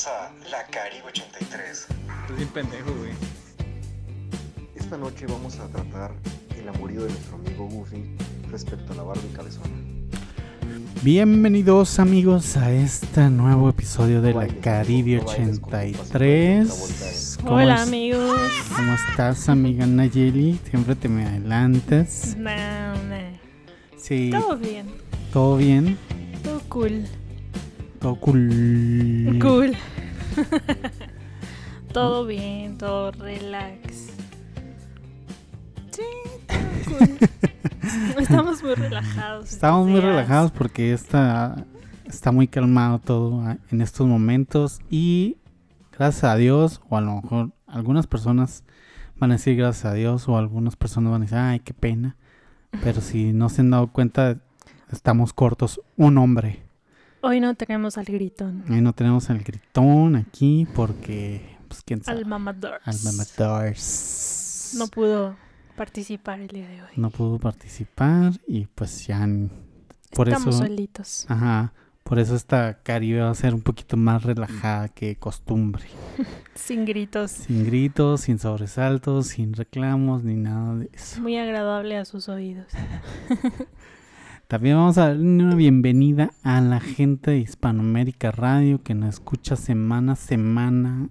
Bienvenidos a La Caribe 83. Estás bien pendejo, güey. Esta noche vamos a tratar el amorío de nuestro amigo Goofy respecto a la Barbie cabezona. Bienvenidos amigos a este nuevo episodio de La Caribe 83. ¿Cómo Hola es- amigos. ¿Cómo estás, amiga Nayeli? Siempre te me adelantas. Nah, nah. Sí, Todo bien. todo bien, Todo cool. Todo cool. Cool. todo bien, todo relax. Sí, todo cool. Estamos muy relajados. Estamos muy relajados porque está, está muy calmado todo ah, en estos momentos y gracias a Dios, o a lo mejor algunas personas van a decir gracias a Dios o algunas personas van a decir, ay, qué pena. Pero si no se han dado cuenta, estamos cortos un hombre. Hoy no tenemos al gritón. Ahí no tenemos el gritón aquí porque, pues, quién sabe. Al mamador. Al mamadors. No pudo participar el día de hoy. No pudo participar y pues ya por Estamos eso solitos. Ajá, por eso esta Caribe va a ser un poquito más relajada que costumbre. Sin gritos. Sin gritos, sin sobresaltos, sin reclamos, ni nada de eso. Muy agradable a sus oídos. También vamos a darle una bienvenida a la gente de Hispanoamérica Radio que nos escucha semana a semana,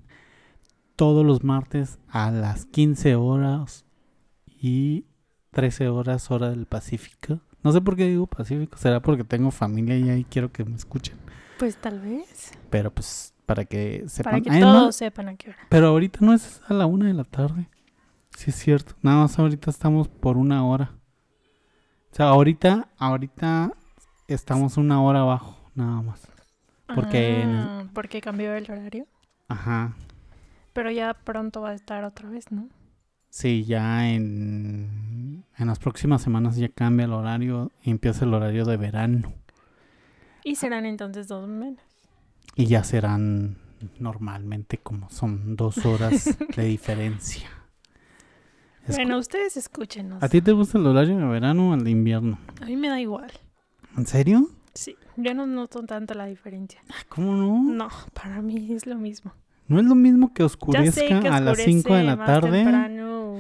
todos los martes a las 15 horas y 13 horas hora del Pacífico. No sé por qué digo Pacífico, será porque tengo familia y ahí quiero que me escuchen. Pues tal vez. Pero pues para que sepan. Para que Ay, no, todos sepan a qué hora. pero ahorita no es a la una de la tarde. Sí es cierto. Nada más ahorita estamos por una hora. O sea, ahorita, ahorita estamos una hora abajo, nada más. Porque Ah, porque cambió el horario. Ajá. Pero ya pronto va a estar otra vez, ¿no? Sí, ya en, en las próximas semanas ya cambia el horario y empieza el horario de verano. Y serán entonces dos menos. Y ya serán normalmente como son dos horas de diferencia. Bueno, ustedes escúchenos. ¿A ti te gusta el horario de verano o el de invierno? A mí me da igual. ¿En serio? Sí, yo no noto tanto la diferencia. Ah, ¿Cómo no? No, para mí es lo mismo. No es lo mismo que oscurezca a las 5 de la más tarde temprano,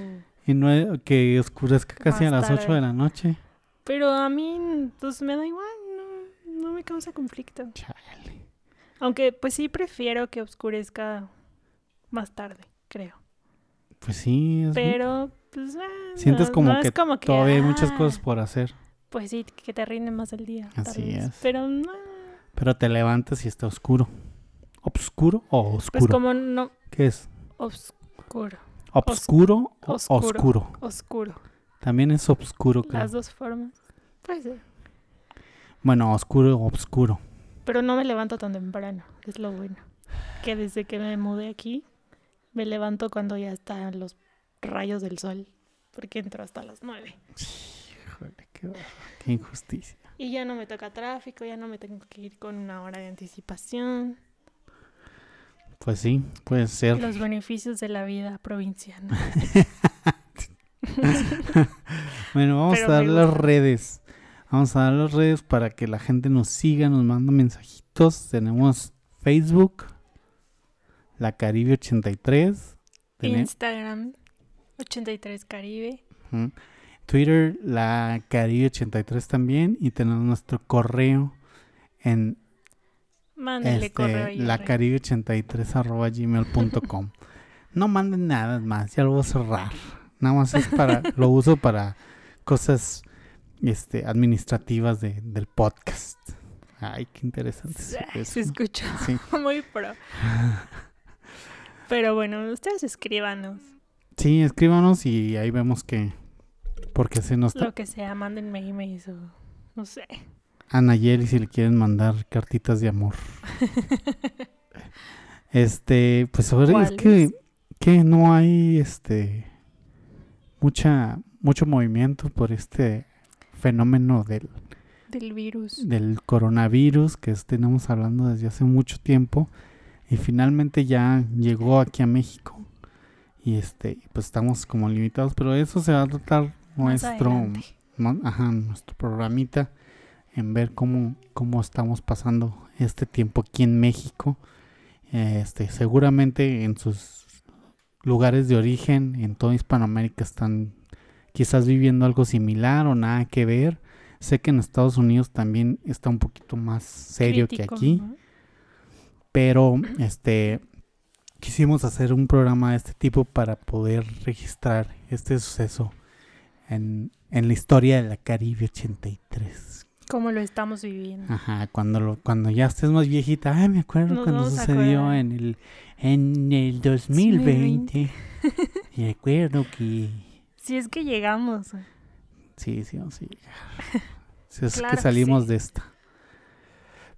y no es- que oscurezca casi a las 8 tarde. de la noche. pero a mí pues me da igual, no, no me causa conflicto. Chale. Aunque pues sí prefiero que oscurezca más tarde, creo. Pues sí, es- Pero pues ah, Sientes no- como no que como que todavía hay muchas ah, cosas por hacer. Pues sí, que te rinde más el día. Así vez. es. Pero no, Pero te levantas y está oscuro. ¿Obscuro o oscuro? pues como no ¿Qué es? oscuro, ¿Obscuro o oscuro. oscuro? oscuro. También es obscuro, creo. Las dos formas. Puede ser. Bueno, oscuro o obscuro. Pero no me levanto tan temprano, es lo bueno. Que desde que me mudé aquí, me levanto cuando ya están los rayos del sol. Porque entro hasta las nueve. Híjole, qué, injusticia. Y ya no me toca tráfico, ya no me tengo que ir con una hora de anticipación. Pues sí, puede ser. Los beneficios de la vida provinciana. Bueno, vamos Pero a dar las redes. Vamos a dar las redes para que la gente nos siga, nos manda mensajitos. Tenemos Facebook, La Caribe 83. Tene- Instagram, 83 Caribe. Ujú. Twitter, La Caribe 83 también. Y tenemos nuestro correo en Mándale correo este, ahí. lacaribe83 arroba gmail.com. No manden nada más, ya lo voy a cerrar. Nada más es para, lo uso para cosas este, administrativas de, del podcast. Ay, qué interesante. ve Se escuchó Sí. muy pro. Pero bueno, ustedes escríbanos. Sí, escríbanos y ahí vemos que. Porque se nos. Lo que sea, mándenme emails o no sé. A Nayeli si le quieren mandar cartitas de amor. Este, pues ahora es que, que no hay este mucha mucho movimiento por este fenómeno del, Del virus. del coronavirus que tenemos hablando desde hace mucho tiempo y finalmente ya llegó aquí a México y este pues estamos como limitados pero eso se va a tratar nuestro mon- ajá, nuestro programita en ver cómo, cómo estamos pasando este tiempo aquí en México Este, seguramente en sus lugares de origen, en toda Hispanoamérica, están quizás viviendo algo similar o nada que ver. Sé que en Estados Unidos también está un poquito más serio Crítico, que aquí, ¿no? pero este quisimos hacer un programa de este tipo para poder registrar este suceso en, en la historia de la Caribe 83. ¿Cómo lo estamos viviendo? Ajá, cuando lo, cuando ya estés más viejita, ay, me acuerdo Nos cuando sucedió en el en el 2020. y recuerdo que Si es que llegamos. sí, sí, vamos a llegar. Si es Claro que que salimos sí. de esta.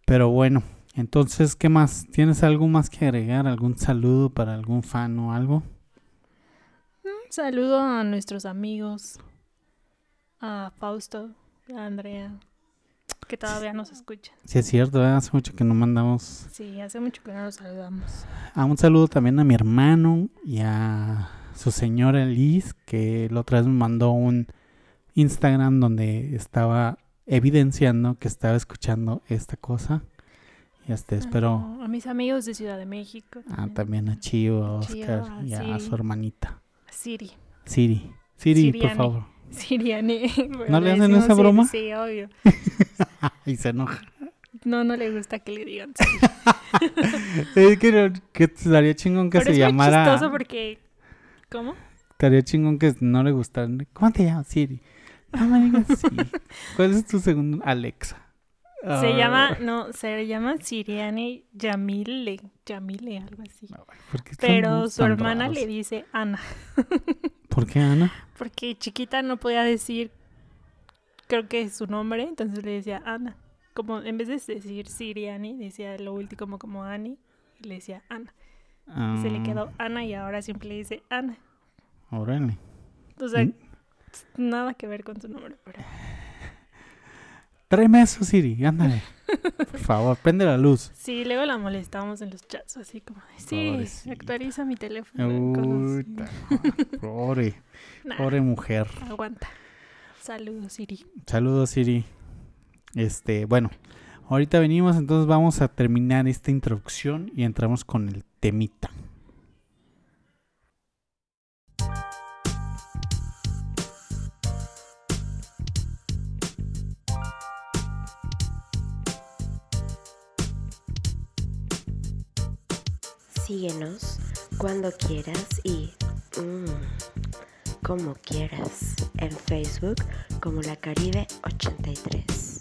Pero bueno, entonces, ¿qué más? ¿Tienes algo más que agregar? ¿Algún saludo para algún fan o algo? Un saludo a nuestros amigos, a Fausto, a Andrea, que todavía nos escuchan. Sí, es cierto, ¿eh? hace mucho que no mandamos. Sí, hace mucho que no nos saludamos. Ah, un saludo también a mi hermano y a su señora Liz, que la otra vez me mandó un Instagram donde estaba evidenciando que estaba escuchando esta cosa. Y este, espero Ah, A mis amigos de Ciudad de México. ah, también a Chio, a Oscar a y a Siri. su hermanita. A Siri. Siri. Siri, por Siriani. favor. Siriane. ¿No le hacen esa Siri, broma? Sí, obvio. y se enoja. No, no le gusta que le digan Siri. es que, que estaría chingón que Pero se es llamara. chistoso porque... ¿Cómo? Estaría chingón que no le gustara. ¿Cómo te llamas, Siri? No me digas Siri. ¿Cuál es tu segundo? Alexa. Se Ah, llama, no, se llama Siriane Yamile, Yamile, algo así. ¿por qué son Pero su hermana raros? le dice Ana, ¿Por qué Ana? porque chiquita no podía decir, creo que su nombre, entonces le decía Ana. Como en vez de decir Siriani, decía lo último como, como Ani, y le decía Ana. Se le Ah, quedó Ana y ahora siempre le dice Ana. Órale. O sea, Mm. nada que ver con su nombre, pero... Tráeme eso, Siri. Ándale. Por favor, prende la luz. Sí, luego la molestamos en los chats, así como, sí, Pobrecita. actualiza mi teléfono. Uy, pobre, Nah, pobre mujer. aguanta. Saludos, Siri. Saludos, Siri. Este, bueno, ahorita venimos, entonces vamos a terminar esta introducción y entramos con el temita. Síguenos cuando quieras y mm, como quieras en Facebook como La Caribe 83.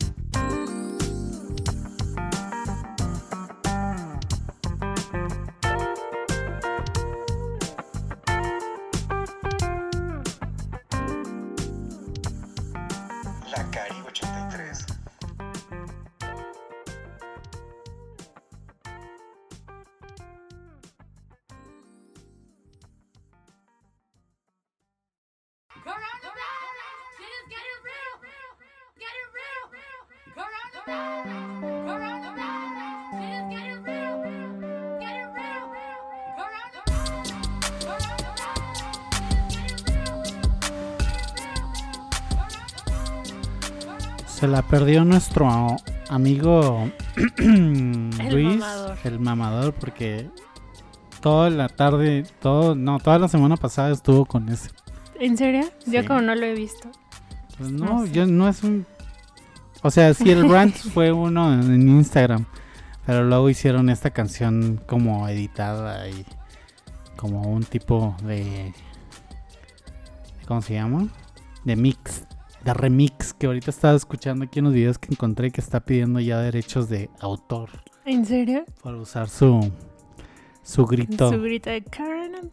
Perdió nuestro amigo Luis, mamador. el mamador, porque toda la tarde, todo, no, toda la semana pasada estuvo con ese. ¿En serio? Yo como no lo he visto. Pues No no, sé. yo no es un. O sea, sí, el rant fue uno en, en Instagram, pero luego hicieron esta canción como editada y como un tipo de. ¿Cómo se llama? De mix, de remix, que ahorita estaba escuchando aquí en los videos que encontré que está pidiendo ya derechos de autor ¿En serio? por usar su, su grito. Su grito de coronavirus.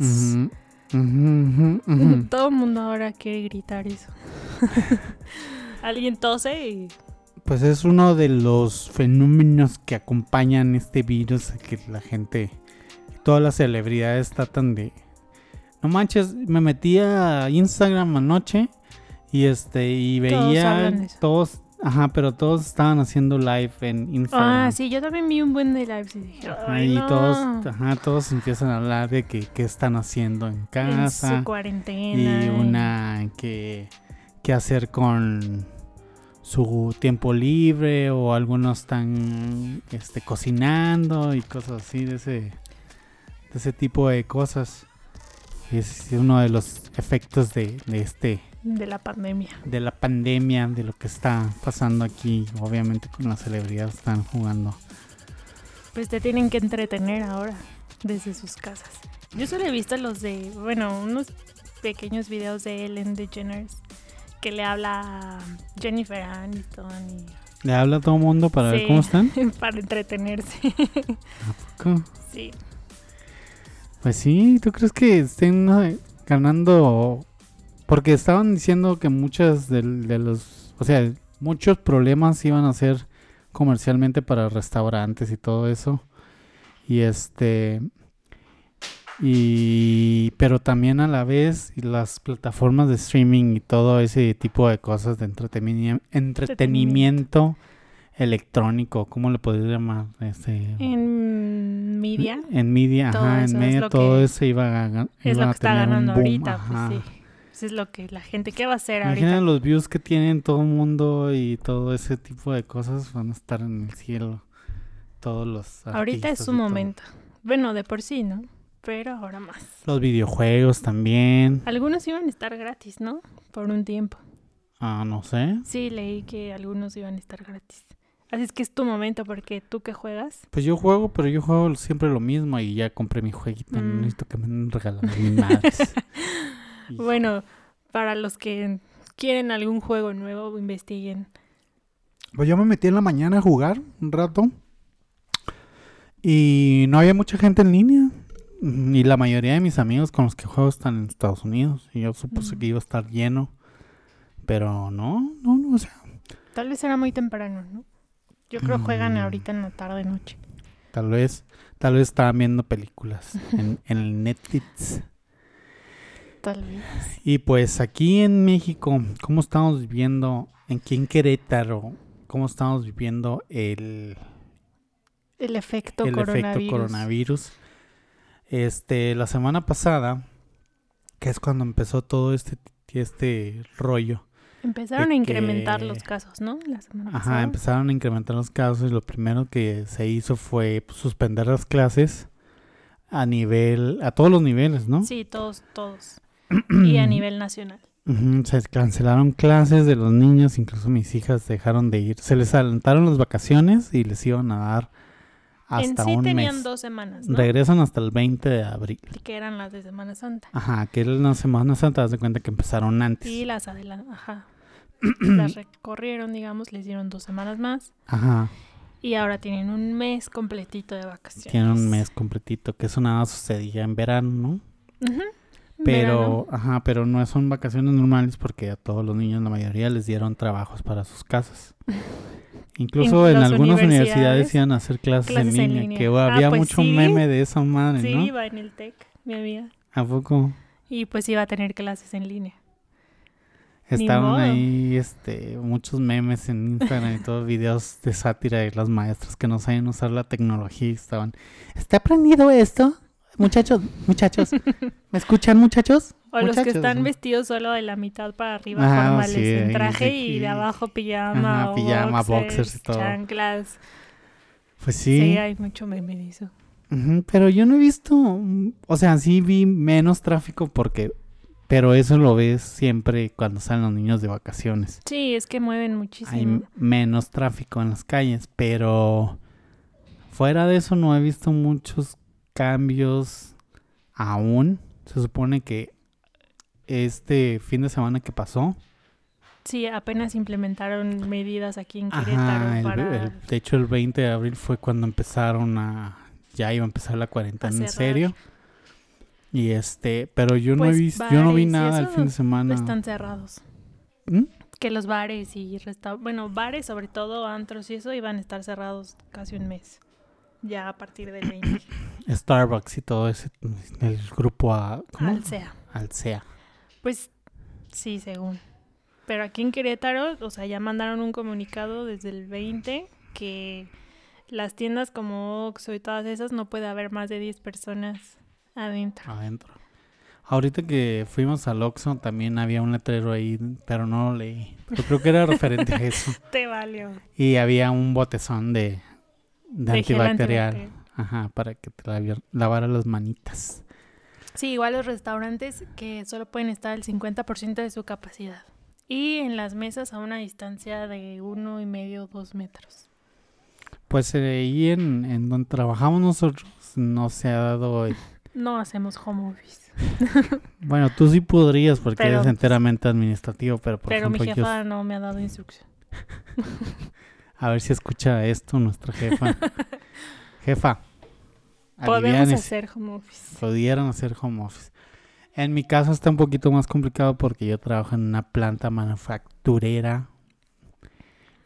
Ujú, ujú, ujú, ujú. Todo el mundo ahora quiere gritar eso. Alguien tose y... Pues es uno de los fenómenos que acompañan este virus, que la gente, todas las celebridades tratan de... No manches, me metí a Instagram anoche y este y veía todos, ajá, pero todos estaban haciendo live en Instagram. Ah, sí, yo también vi un buen de lives y dije, Ajá, ay, y no. todos, ajá, todos empiezan a hablar de que qué están haciendo en en casa su cuarentena. y una que qué hacer con su tiempo libre o algunos están este, cocinando y cosas así de ese, de ese tipo de cosas. Es uno de los efectos de, de este De la pandemia. de la pandemia, de lo que está pasando aquí. Obviamente con las celebridades están jugando. Pues te tienen que entretener ahora desde sus casas. Yo solo he visto los de, bueno, unos pequeños videos de Ellen DeGeneres que le habla a Jennifer Aniston y Le habla a todo el mundo para ver cómo están. para entretenerse. Co- sí. Pues sí, ¿tú crees que estén eh, ganando? Porque estaban diciendo que muchas de, los, o sea, muchos problemas iban a ser comercialmente para restaurantes y todo eso. Y este, y, pero también a la vez las plataformas de streaming y todo ese tipo de cosas de entretenimiento, entretenimiento electrónico, ¿cómo le podría llamar? Este, En media en media, Todo ajá, en medio todo que- eso iba a, gan- es lo a que está un ganando boom, ahorita, pues sí. Eso es lo que la gente, ¿qué va a hacer Imagina ahorita? los views que tienen todo el mundo y todo ese tipo de cosas van a estar en el cielo. Todos los Ahorita es su todo. momento. Bueno, de por sí, ¿no? Pero ahora más. Los videojuegos también. Algunos iban a estar gratis, ¿no? Por un tiempo. Ah, no sé. Sí, leí que algunos iban a estar gratis. Así es que es tu momento porque tú que juegas. Pues yo juego, pero yo juego siempre lo mismo y ya compré mi jueguito. No Mm. necesito que me regalen mis madres. Bueno, para los que quieren algún juego nuevo, investiguen. Pues yo me metí en la mañana a jugar un rato. Y no había mucha gente en línea. Y la mayoría de mis amigos con los que juego están en Estados Unidos. Y yo supuse Mm. que iba a estar lleno. Pero no, no, no. O sea, Tal vez era muy temprano, ¿no? Yo creo juegan Mm. ahorita en la tarde noche. tal vez, tal vez estaban viendo películas en, en el Netflix. Y pues aquí en México, ¿cómo estamos viviendo? Aquí en Querétaro, ¿cómo estamos viviendo el, El efecto el coronavirus. efecto coronavirus. Este, la semana pasada, que es cuando empezó todo este, este rollo. Empezaron a incrementar que- los casos, ¿no? La semana Ajá, pasada. empezaron a incrementar los casos y lo primero que se hizo fue pues, suspender las clases a nivel, a todos los niveles, ¿no? Sí, todos, todos. Y a nivel nacional. Se cancelaron clases de los niños, incluso mis hijas dejaron de ir. Se les adelantaron las vacaciones y les iban a dar hasta en sí un tenían mes. dos semanas, ¿no? Regresan hasta el 20 de abril. Que eran las de Semana Santa. Ajá, que era la Semana Santa, haz de cuenta que empezaron antes. Y las adelantaron, ajá. las recorrieron, digamos, les dieron dos semanas más. Ajá, Y ahora tienen un mes completito de vacaciones. tienen un mes completito, que eso nada sucedía en verano, ¿no? Ujú, Pero, verano. ajá, pero no son vacaciones normales porque a todos los niños, la mayoría, les dieron trabajos para sus casas. Incluso En algunas universidades iban a hacer clases, clases en en línea, que Ah, había pues mucho sí. meme de esa madre, Sí, ¿no? iba en el TEC, mi amiga. ¿A poco? Y pues iba a tener clases en línea. Estaban ahí este, muchos memes en Instagram y todos videos de sátira de las maestras que no saben usar la tecnología y estaban, ¿está aprendido esto? Muchachos, muchachos, ¿me escuchan muchachos? O los que están vestidos solo de la mitad para arriba, Ah, formales, sí, en traje y de abajo pijama, Ajá, o pijama, boxers boxers, y todo. chanclas. Pues Sí. sí, hay mucho meme de eso. Pero yo no he visto, o sea, sí vi menos tráfico porque, pero eso lo ves siempre cuando salen los niños de vacaciones. Sí, es que mueven Hay muchísimo. m- menos tráfico en las calles, pero fuera de eso no he visto muchos cambios aún. Se supone que este fin de semana que pasó, Sí, apenas implementaron medidas aquí en Querétaro ajá, el- para... el- de hecho el 20 de abril fue cuando empezaron a, ya iba a empezar la cuarentena en serio. Y este, pero yo no he Pues, visto, yo no vi nada el fin de semana. Están cerrados. ¿Mm? Que los bares y restaurantes, bueno, bares sobre todo, antros y eso, iban a estar cerrados casi un mes. Ya a partir del 20. Starbucks y todo ese, el grupo A, ¿cómo? Alsea. Alsea. Pues sí, según. Pero aquí en Querétaro, o sea, ya mandaron un comunicado desde el 20 que las tiendas como Oxxo y todas esas no puede haber más de 10 personas adentro. adentro. Ahorita que fuimos al Oxxo también había un letrero ahí, pero no lo leí. Yo creo que era referente a eso. Te valió. Y había un botezón de, de antibacterial. antibacterial. Ajá, para que te lavara las manitas. Sí, igual los restaurantes que solo pueden estar al 50% de su capacidad. Y en las mesas a una distancia de uno y medio, dos metros. Pues eh, ahí en, en donde trabajamos nosotros no se ha dado... No hacemos home office. Bueno, tú sí podrías porque Pero- eres enteramente administrativo, pero por Pero mi yo... jefa no me ha dado instrucción. A ver si escucha esto nuestra jefa. jefa. Podemos hacer home office. pudieran hacer home office. En mi caso está un poquito más complicado porque yo trabajo en una planta manufacturera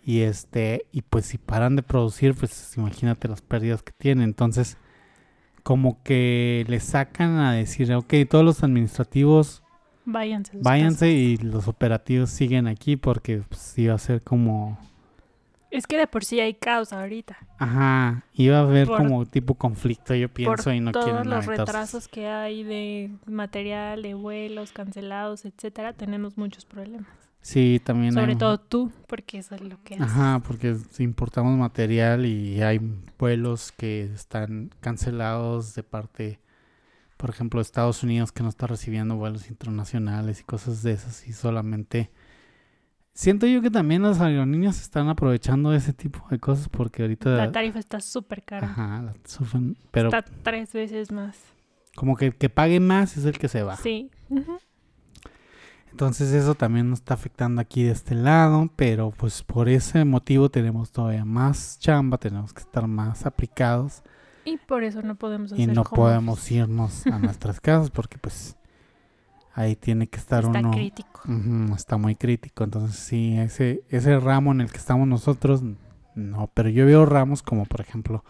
y este y pues si paran de producir pues imagínate las pérdidas que tienen entonces como que le sacan a decir ok todos los administrativos Váyanse. váyanse casas. y los operativos siguen aquí porque pues iba a ser como Es que de por sí hay caos ahorita. ajá iba a haber Por- como tipo conflicto yo pienso y no Todos quieren los retrasos que hay de material, de vuelos cancelados, etcétera, tenemos muchos problemas. sí también Sobre hay- todo tú, porque eso es lo que haces. Ajá, porque importamos material y hay vuelos que están cancelados de parte, por ejemplo, de Estados Unidos que no está recibiendo vuelos internacionales y cosas de esas y solamente... Siento yo que también las aerolíneas están aprovechando ese tipo de cosas porque ahorita... La tarifa está súper cara. Ajá, la sufren, pero Está tres veces más. como que el que pague más es el que se va. Sí. Entonces eso también nos está afectando aquí de este lado, pero pues por ese motivo tenemos todavía más chamba, tenemos que estar más aplicados Y por eso no podemos hacer y no home podemos irnos a nuestras casas porque pues ahí tiene que estar Está uno crítico. Está muy crítico entonces sí ese ese ramo en el que estamos nosotros no pero yo veo ramos como por ejemplo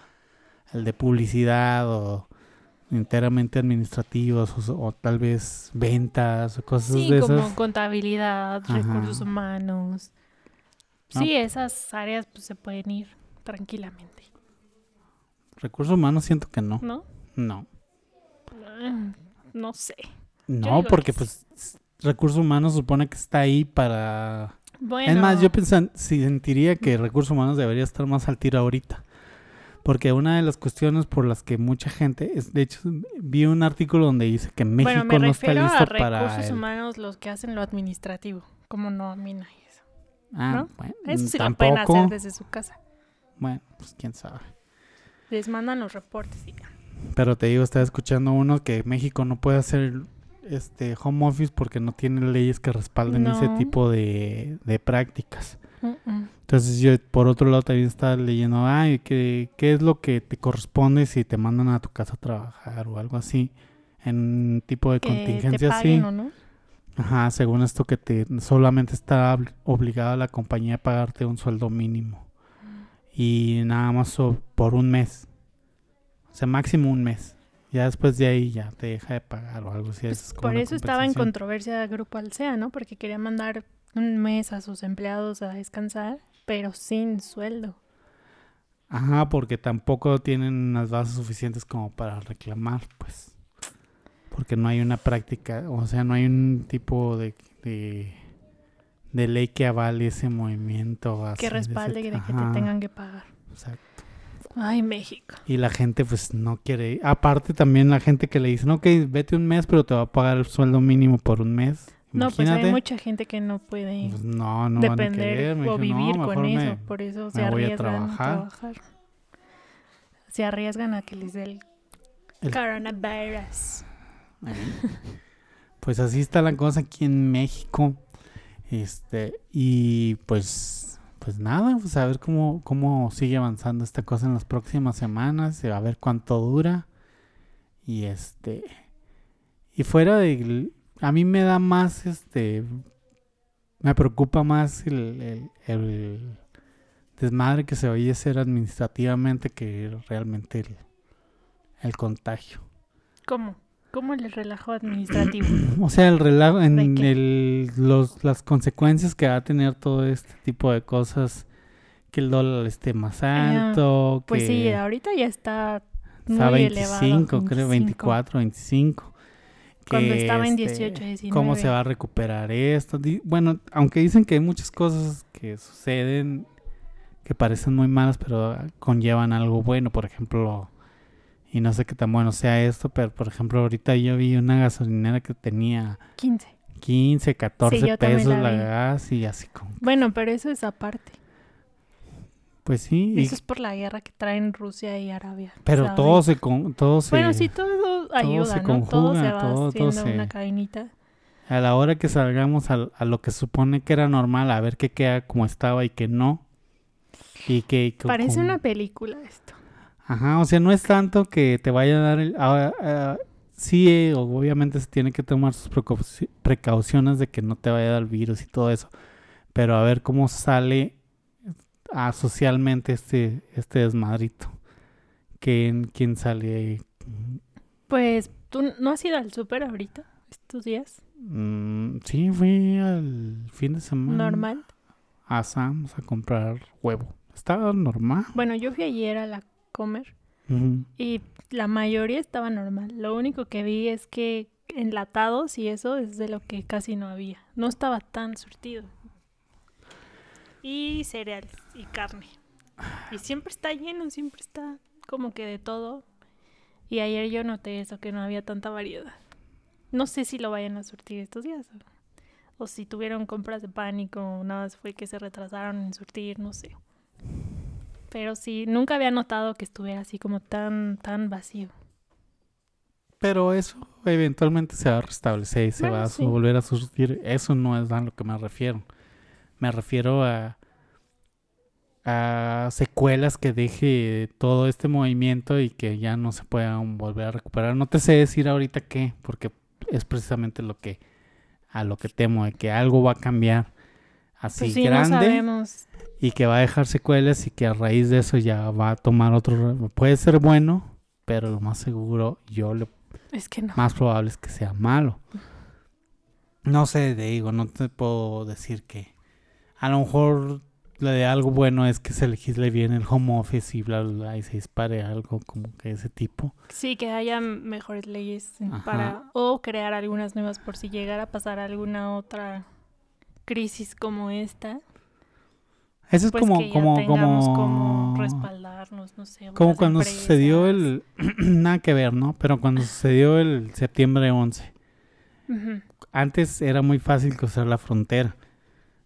el de publicidad o enteramente administrativos o, o tal vez ventas o cosas Sí, de como contabilidad, Ajá. recursos humanos. No. Sí, esas áreas pues se pueden ir tranquilamente, recursos humanos siento que no ¿no? no Ah, No sé. No porque que pues recursos humanos supone que está ahí para Bueno, Es más, yo pensan, sentiría que recursos humanos debería estar más al tiro ahorita. Porque una de las cuestiones por las que mucha gente, es, de hecho, vi un artículo donde dice que México bueno, me no está listo a para. recursos el- humanos los que hacen lo administrativo, como nómina y eso. Ah, ¿no? bueno, Eso sí tampoco. lo pueden hacer desde su casa. Bueno, pues quién sabe. Les mandan los reportes y ya. Pero te digo, estaba escuchando uno que México no puede hacer este home office porque no tiene leyes que respalden ese tipo de, de prácticas. Mm, mm. Entonces yo por otro lado también estaba leyendo, ay, ¿qué, ¿qué es lo que te corresponde si te mandan a tu casa a trabajar o algo así? En un tipo de Que te contingencia así. paguen o no. Ajá, según esto que te solamente está obli- obligada la compañía a pagarte un sueldo mínimo. Y nada más por un mes. O sea, máximo un mes. Ya después de ahí ya te deja de pagar o algo así. Pues es por eso estaba en controversia Grupo Alsea, ¿no? Porque quería mandar un mes a sus empleados a descansar, pero sin sueldo. Ajá, porque tampoco tienen las bases suficientes como para reclamar, pues. Porque no hay una práctica, o sea, no hay un tipo de, de, de ley que avale ese movimiento. así que de ese- respalde de que te tengan que pagar. exacto. Ay, México. Y la gente pues no quiere. Aparte también la gente que le dicen, ok, vete un mes, pero te va a pagar el sueldo mínimo por un mes. No, pues hay mucha gente que no puede Pues, no, no van a depender o dijo, "No, vivir con me- eso. Por eso se a arriesgan a trabajar". Se arriesgan a que les dé el, El- coronavirus. Pues así está la cosa aquí en México. Este, y pues, pues nada, pues a ver cómo, cómo sigue avanzando esta cosa en las próximas semanas, a ver cuánto dura. Y este, y fuera de, a mí me da más, este, me preocupa más el, desmadre que se oye ser administrativamente que realmente el, el contagio. ¿Cómo? ¿Cómo el relajo administrativo? O sea, el relajo en el, los, las consecuencias que va a tener todo este tipo de cosas, que el dólar esté más alto, Pues que sí, ahorita ya está muy está elevado. 25, creo, 24, 25, Cuando estaba en este, 18, 19. ¿Cómo se va a recuperar esto? Bueno, aunque dicen que hay muchas cosas que suceden que parecen muy malas, pero conllevan algo bueno, por ejemplo, y no sé qué tan bueno sea esto, pero por ejemplo, ahorita yo vi una gasolinera que tenía 15. 15, 14 yo también pesos la la gas y así como, Bueno, pero eso es aparte. pues sí, y- Eso es por la guerra que traen Rusia y Arabia. pero Saudí. todo se, con- todo se, Bueno, sí, todo ayuda, se ¿no? todo conjuga, se va todo- todo se- una cadenita. a la hora que salgamos al- a, lo que supone que era normal, a ver qué queda como estaba y que no. Y que... que Parece como- una película esto. Ajá, o sea, no es tanto que te vaya a dar el... ah, sí, eh, obviamente se tiene que tomar sus precauci- precauciones de que no te vaya a dar el virus y todo eso. Pero a ver cómo sale ah, socialmente este, este desmadrito. ¿Quién, quién sale? Pues, ¿tú no has ido al súper ahorita? ¿Estos días? Mm, sí, fui al fin de semana. ¿Normal? a Sam's a comprar huevo. Estaba normal. Bueno, yo fui ayer a la comer y la mayoría estaba normal. Lo único que vi es que enlatados y eso es de lo que casi no había. No estaba tan surtido. Y cereal y carne. Y siempre está lleno, siempre está como que de todo. Y ayer yo noté eso, que no había tanta variedad. No sé si lo vayan a surtir estos días. O, o si tuvieron compras de pánico, o nada más fue que se retrasaron en surtir, no sé. Pero sí, nunca había notado que estuviera así como tan, tan vacío. Pero eso eventualmente se va a restablecer y se Bueno, va a sí. volver a surtir. Eso no es a lo que me refiero. Me refiero a, a secuelas que deje todo este movimiento y que ya no se puedan volver a recuperar. No te sé decir ahorita qué, porque es precisamente lo que a lo que temo de que algo va a cambiar así Pues sí, no grande sabemos. Y que va a dejar secuelas y que a raíz de eso ya va a tomar otro puede ser bueno, pero lo más seguro yo lo Es que no. más probable es que sea malo. No sé, te digo, no te puedo decir que a lo mejor lo de algo bueno es que se legisle bien el home office y bla, bla, bla, y se dispare algo como que ese tipo. Sí, que haya mejores leyes Ajá. para o crear algunas nuevas por si llegara a pasar alguna otra crisis como esta, Eso es pues como, que ya como, como, como respaldarnos, no sé. como cuando sucedió el, nada que ver, ¿no? Pero cuando sucedió el septiembre 11, Ujú. antes era muy fácil cruzar la frontera.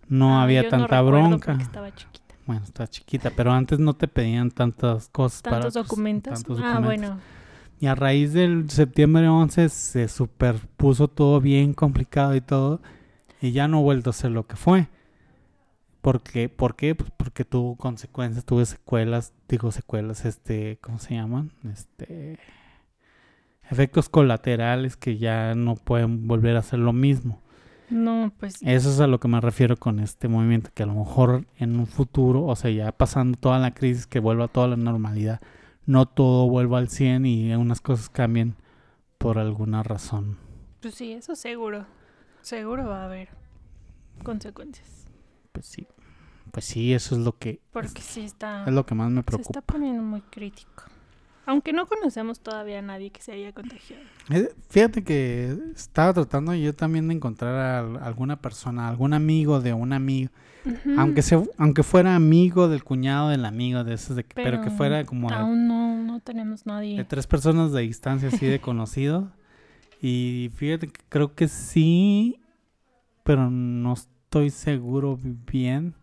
No Ah, había yo tanta bronca. porque estaba chiquita. Bueno, está chiquita, pero antes no te pedían tantas cosas ¿Tantos documentos? tantos Ah, documentos. bueno. Y a raíz del septiembre 11 se superpuso todo bien complicado y todo. Y ya no ha vuelto a ser lo que fue. ¿Por qué? ¿Por qué? Pues porque tuvo consecuencias, tuvo secuelas, digo secuelas, este, ¿cómo se llaman? Este, efectos colaterales que ya no pueden volver a hacer lo mismo. No, pues Eso es a lo que me refiero con este movimiento, que a lo mejor en un futuro, o sea, ya pasando toda la crisis, que vuelva toda la normalidad, no todo vuelva al 100 y unas cosas cambien por alguna razón. Pues sí, eso seguro. Seguro va a haber consecuencias. Pues sí, pues sí, eso es lo que Porque sí está, es lo que más me se preocupa. está poniendo muy crítico. Aunque no conocemos todavía a nadie que se haya contagiado. Eh, Fíjate que estaba tratando yo también de encontrar a al- alguna persona, algún amigo de un amigo, aunque se, aunque fuera amigo del cuñado del amigo de esos de que- pero, que fuera como de- Aún no, no tenemos nadie. de tres personas de distancia así de conocido. Y fíjate que creo que sí, pero no estoy seguro bien.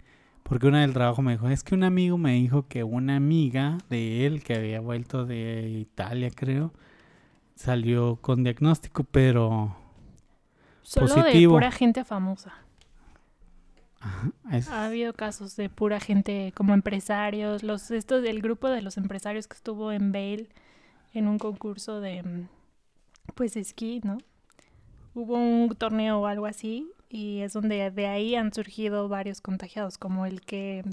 Porque una del trabajo me dijo, es que un amigo me dijo que una amiga de él que había vuelto de Italia, creo, salió con diagnóstico, pero Solo positivo. de pura gente famosa. ajá, es- Ha habido casos de pura gente como empresarios, los estos del grupo de los empresarios que estuvo en Bale en un concurso de pues esquí, ¿no? Hubo un torneo o algo así y es donde de ahí han surgido varios contagiados, como el que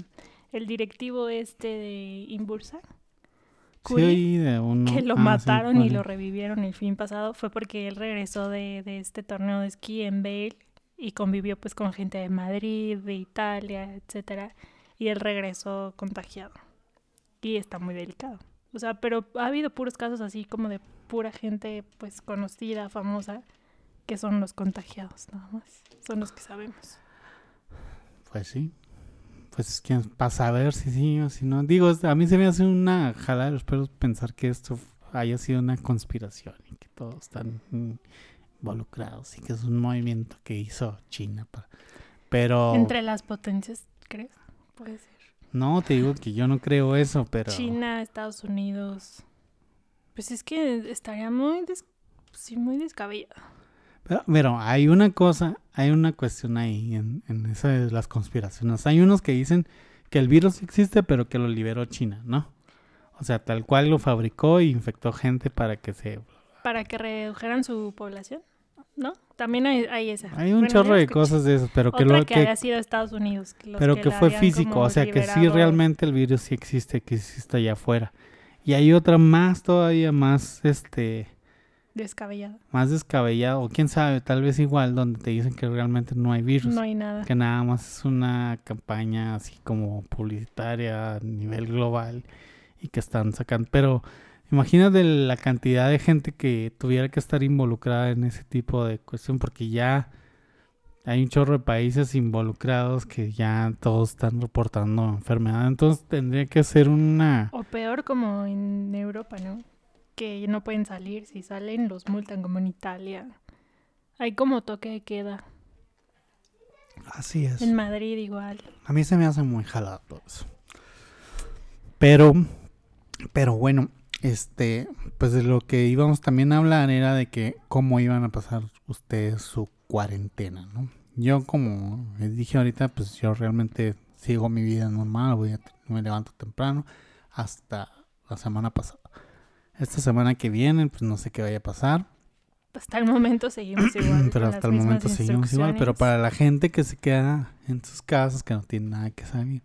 el directivo este de Inbursa, sí Curi, oí de uno. que lo ah, sí, mataron y lo revivieron el fin pasado fue porque él regresó de, de este torneo de esquí en Bale y convivió pues con gente de Madrid, de Italia, etcétera, y él regresó contagiado. Y está muy delicado. O sea, pero ha habido puros casos así como de pura gente pues conocida, famosa, que son los contagiados, nada más. Son los que sabemos. Pues sí. Pues quién pasa a ver si sí o si no. Digo, a mí se me hace una jalada de los pelos pensar que esto haya sido una conspiración y que todos están involucrados y que es un movimiento que hizo China. para- Pero Entre las potencias, ¿crees? Puede ser. no, te digo que yo no creo eso, pero... China, Estados Unidos. Pues es que estaría muy, des- sí, muy descabellado. Pero, pero hay una cosa, hay una cuestión ahí en, en eso de las conspiraciones. Hay unos que dicen que el virus existe, pero que lo liberó China, ¿no? O sea, tal cual lo fabricó e infectó gente para que se... Para que redujeran su población, ¿no? También hay, hay esa. Hay un Bueno, chorro de cosas de esas, pero que Otra lo que, que... había sido Estados Unidos. los Pero que fue físico, o sea, que sí realmente el virus sí existe, que existe allá afuera. Y hay otra más todavía más, este... Descabellado. Más descabellado, o quién sabe, tal vez igual, donde te dicen que realmente no hay virus. No hay nada. que nada más es una campaña así como publicitaria a nivel global y que están sacando. Pero imagínate la cantidad de gente que tuviera que estar involucrada en ese tipo de cuestión, porque ya hay un chorro de países involucrados que ya todos están reportando enfermedad. Entonces tendría que ser una... O peor como en Europa, ¿no? Que no pueden salir. Si salen, los multan como en Italia. Hay como toque de queda. Así es. En Madrid igual. A mí se me hace muy jalado todo eso. Pero, pero bueno, este, pues de lo que íbamos también a hablar era de que cómo iban a pasar ustedes su cuarentena, ¿no? Yo como les dije ahorita, pues yo realmente sigo mi vida normal, voy a, me levanto temprano hasta la semana pasada. Esta semana que viene, pues no sé qué vaya a pasar. Hasta el momento seguimos igual. pero hasta el momento seguimos igual. Pero para la gente que se queda en sus casas, que no tiene nada que salir,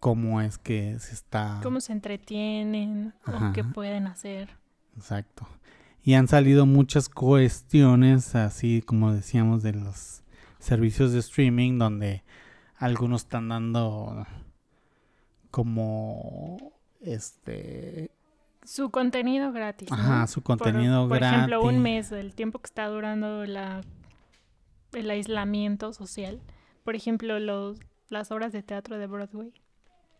¿cómo es que se está...? ¿Cómo se entretienen? Ajá. ¿O qué pueden hacer? Exacto. Y han salido muchas cuestiones, así como decíamos, de los servicios de streaming, donde algunos están dando como este Su contenido gratis. ¿no? ajá su Por- contenido por, gratis ejemplo, un mes del tiempo que está durando la, el aislamiento social. Por ejemplo, los, las obras de teatro de Broadway.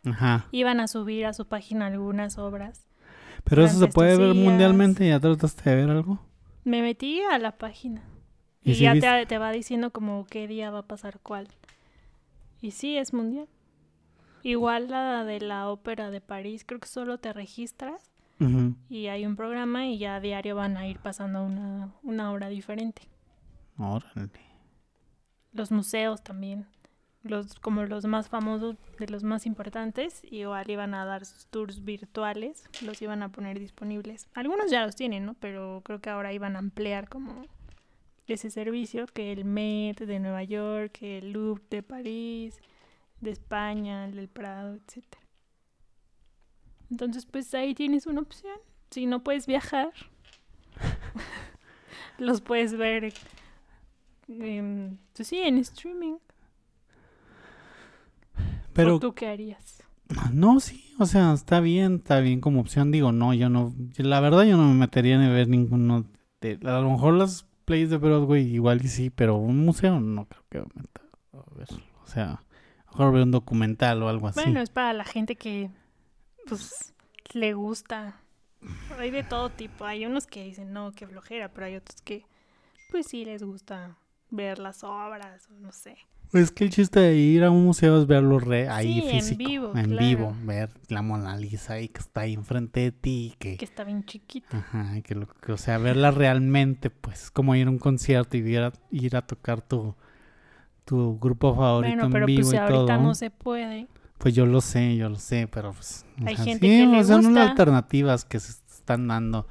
ajá Iban a subir a su página algunas obras. pero eso se puede ver mundialmente ya trataste de ver algo Me metí a la página. ¿Y ya te, te va diciendo como qué día va a pasar cuál. Y sí, es mundial. Igual la de la ópera de París, creo que solo te registras Y hay un programa y ya a diario van a ir pasando una, una hora diferente. Órale. Los museos también, los como los más famosos, de los más importantes, igual iban a dar sus tours virtuales, los iban a poner disponibles. Algunos ya los tienen, ¿no? Pero creo que ahora iban a ampliar como ese servicio, que el Met de Nueva York, que el Louvre de París, de España, el del Prado, etcétera. Entonces, pues ahí tienes una opción. Si no puedes viajar, los puedes ver pues sí, en streaming. pero ¿O tú qué harías? No, sí, o sea, está bien, está bien como opción. Digo, no, yo no, la verdad yo no me metería en ver ninguno de, a lo mejor las plays de Broadway igual y sí, pero un museo no creo que me meta a ver. O sea, mejor ver un documental o algo así. Bueno, es para la gente que, pues, le gusta. Hay de todo tipo. Hay unos que dicen, no, qué flojera, pero hay otros que, pues sí les gusta ver las obras, o no sé. Es que el chiste de ir a un museo es verlo re, ahí Sí, en físico, vivo, en claro. vivo, ver la Mona Lisa ahí que está ahí enfrente de ti, que, Que está bien chiquito. ajá, y que, lo, que, o sea, verla realmente, pues, es como ir a un concierto y ir a, ir a tocar tu, tu grupo favorito Bueno, en pero vivo pues y ahorita todo. no se puede. Pues yo lo sé, yo lo sé, pero pues... Hay gente sí, que le son gusta. alternativas que se están dando,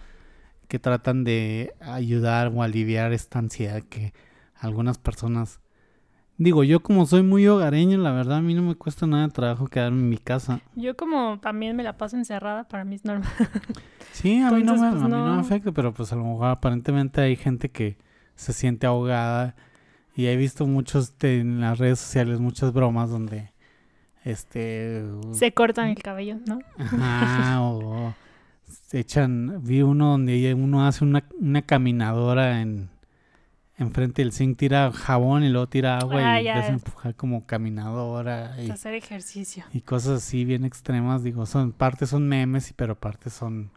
que tratan de ayudar o aliviar esta ansiedad que algunas personas... Digo, yo como soy muy hogareño, la verdad a mí no me cuesta nada de trabajo quedarme en mi casa. Yo como también me la paso encerrada, para mí es normal. Sí, a mí, no me, Entonces, pues, a mí no me no. afecta, pero pues a lo mejor aparentemente hay gente que se siente ahogada y he visto muchos en las redes sociales, muchas bromas donde... Este... Se cortan el cabello, ¿no? Ajá, o se echan, vi uno donde uno hace una, una caminadora en, enfrente del zinc tira jabón y luego tira agua Ah, y ya. empieza a empujar como caminadora y, Hacer ejercicio. y cosas así bien extremas. Digo, son parte son memes, y pero parte son...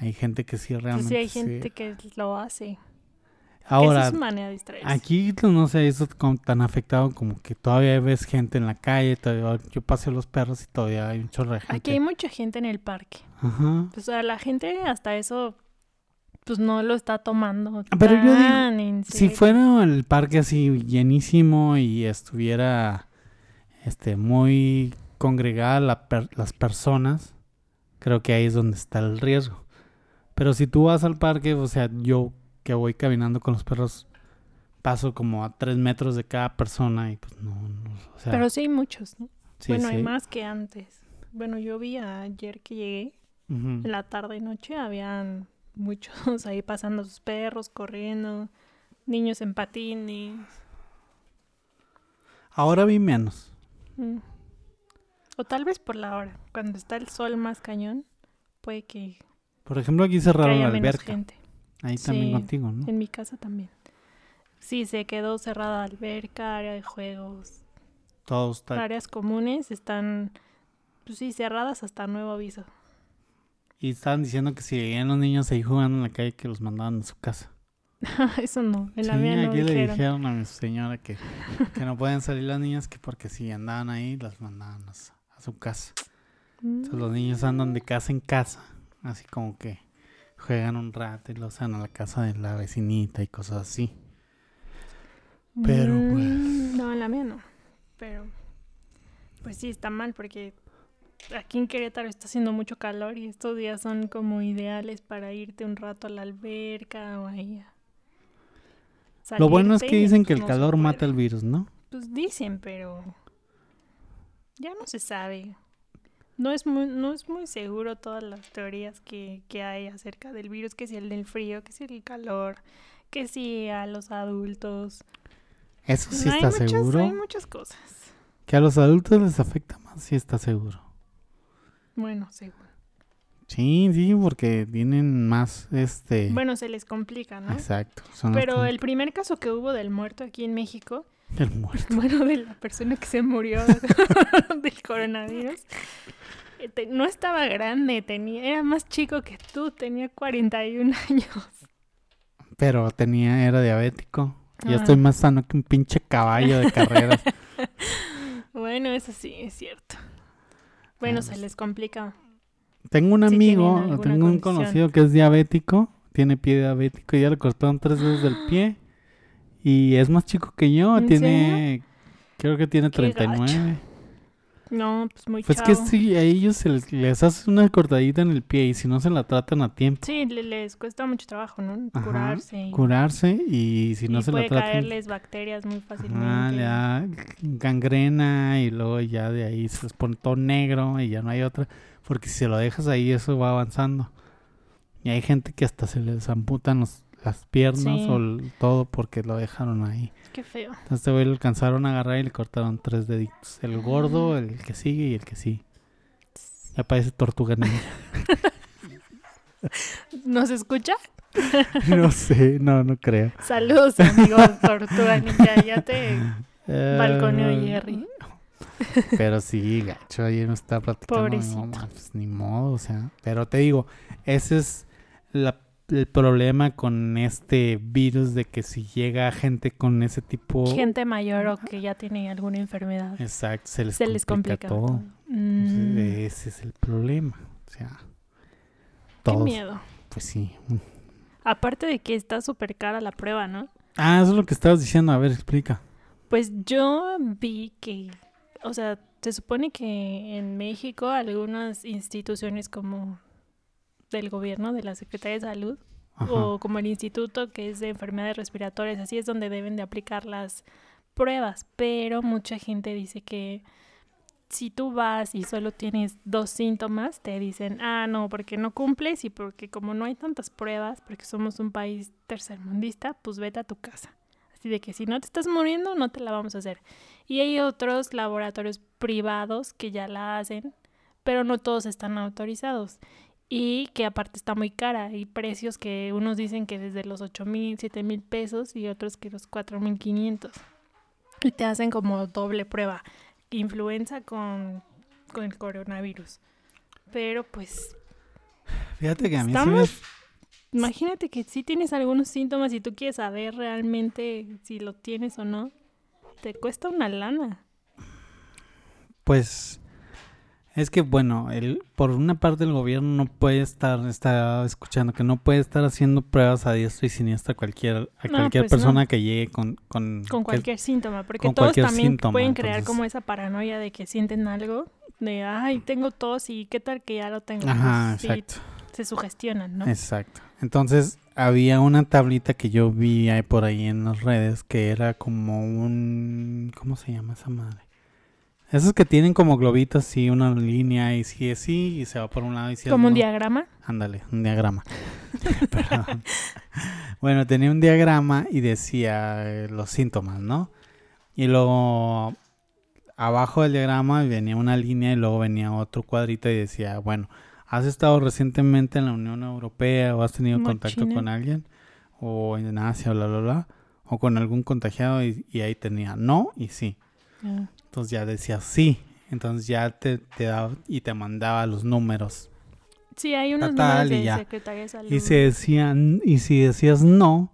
Hay gente que sí Pues realmente... sí, hay sí. gente que lo hace. Ahora, es su manera de distraerse. Aquí pues, no sé, eso como tan afectado como que todavía ves gente en la calle, todavía, yo paseo los perros y todavía hay un chorro de gente. Aquí hay mucha gente en el parque. Ajá. Pues a la gente hasta eso, pues no lo está tomando. Pero yo digo, tan Si fuera el parque así llenísimo y estuviera este muy congregada la per- las personas, creo que ahí es donde está el riesgo. Pero si tú vas al parque, o sea, yo que voy caminando con los perros, paso como a tres metros de cada persona y pues no, no, o sea, Pero sí hay muchos, ¿no? sí, bueno, sí. hay más que antes. Bueno, yo vi ayer que llegué, en la tarde y noche, habían muchos ahí pasando sus perros, corriendo, niños en patines. Ahora vi menos. Mm. O tal vez por la hora, cuando está el sol más cañón, puede que, Por ejemplo, aquí cerraron la alberca. gente. Ahí también contigo, ¿no? En mi casa también. Sí, se quedó cerrada alberca, área de juegos, Todo está... áreas comunes están, pues sí, cerradas hasta nuevo aviso. Y estaban diciendo que si veían los niños ahí jugando en la calle, que los mandaban a su casa. Eso no, en la sí, mía no aquí le dijeron. a mi señora que, que no pueden salir las niñas, que porque si andaban ahí, las mandaban a su, a su casa. Entonces Mm, los niños andan de casa en casa, así como que juegan un rato y los van a la casa de la vecinita y cosas así. pero, pues. mm, No, en la mía no. Pero, pues sí, está mal porque aquí en Querétaro está haciendo mucho calor y estos días son como ideales para irte un rato a la alberca o ahí a Lo bueno es que dicen que el pues, no se calor mata el virus, ¿no? Pues dicen, pero ya no se sabe. No es muy, no es muy seguro todas las teorías que, que hay acerca del virus, que si el del frío, que si el calor, que si a los adultos. Eso sí hay, está muchas, seguro. hay muchas cosas. Que a los adultos les afecta más, sí está seguro. Bueno, seguro. Sí, sí, porque tienen más, este... Bueno, se les complica, ¿no? Exacto. Pero el primer caso que hubo del muerto aquí en México, el muerto. bueno, de la persona que se murió del coronavirus, no estaba grande, tenía, era más chico que tú, tenía 41 años. Pero tenía, era diabético. Yo Ah. estoy más sano que un pinche caballo de carreras. Bueno, eso sí, es cierto. Bueno, Ah, se pues, les complica. Tengo un amigo, tengo un conocido que es diabético, tiene pie diabético y ya le cortaron tres dedos del pie. Y es más chico que yo, ¿En tiene, creo que tiene Qué gacho. 39. No, pues muy Pues chavo. que sí, a ellos se les, les hace una cortadita en el pie y si no se la tratan a tiempo, Sí, le- les cuesta mucho trabajo, ¿no? Ajá, Curarse. y- curarse y si no y se la puede tratan... caerles bacterias muy fácilmente. Ah, le da gangrena y luego ya de ahí se les pone todo negro y ya no hay otra. Porque si se lo dejas ahí, eso va avanzando. Y hay gente que hasta se les amputan los- las piernas Sí. o el- todo porque lo dejaron ahí. Qué feo. Entonces este güey lo alcanzaron a agarrar y le cortaron tres deditos. El gordo, el que sigue y el que sí. Ya parece tortuga ninja. ¿Nos escucha? no sé, no, no creo. Saludos, amigo Tortuga Ninja. Ya te balconeó Eh, Jerry. Pero sí, gacho, ayer me estaba platicando mi Pobrecito. mamá, pues ni modo, o sea. Pero te digo, ese es la- el problema con este virus de que si llega gente con ese tipo... Gente mayor o que ya tiene alguna enfermedad. Exacto, se les, Se les complica, complica. todo. Mm, ese es el problema. O sea, qué todos, miedo. pues sí. Aparte de que está súper cara la prueba, ¿no? Ah, eso es lo que estabas diciendo, a ver, explica. Pues yo vi que, o sea, se supone que en México algunas instituciones como del gobierno, de la Secretaría de Salud, Ajá. o como el instituto que es de enfermedades respiratorias, así es donde deben de aplicar las pruebas, pero mucha gente dice que si tú vas y solo tienes dos síntomas, te dicen, ah, no, porque no cumples y porque como no hay tantas pruebas, porque somos un país tercermundista, pues vete a tu casa. Así de que si no te estás muriendo, no te la vamos a hacer. Y hay otros laboratorios privados que ya la hacen, pero no todos están autorizados. Y que aparte está muy cara. Hay precios que unos dicen que desde los 8 mil, 7 mil pesos y otros que los 4 mil 500. Y te hacen como doble prueba. Influenza con, con el coronavirus. Pero pues Fíjate que a mí sí me- Estamos- imagínate que si tienes algunos síntomas y tú quieres saber realmente si lo tienes o no, te cuesta una lana. Pues es que bueno, el, por una parte el gobierno no puede estar, está escuchando que no puede estar haciendo pruebas a diestra y siniestra a cualquier, a No, cualquier pues no. persona que llegue con, con, Con que- cualquier síntoma, porque todos también síntoma, pueden crear entonces- como esa paranoia de que sienten algo, de, ay, tengo tos y qué tal que ya lo tengo. Ajá, Pues, exacto. se sugestionan, ¿no? Exacto. Entonces había una tablita que yo vi ahí por ahí en las redes que era como un... ¿Cómo se llama esa madre? Esos que tienen como globitos así, una línea y si es sí y se va por un lado y si Como un diagrama. Ándale, un diagrama. Perdón. Bueno, tenía un diagrama y decía eh, los síntomas, ¿no? Y luego abajo del diagrama venía una línea y luego venía otro cuadrito y decía, bueno, ¿has estado recientemente en la Unión Europea o has tenido Como contacto China. con alguien? O en Asia, bla, bla, bla. O con algún contagiado y, y ahí tenía no y sí. Ah, Entonces ya decía sí. Entonces ya te, te daba y te mandaba los números. Sí, hay unos números y de ya. Secretaría de Salud. Y se decían, y si decías no,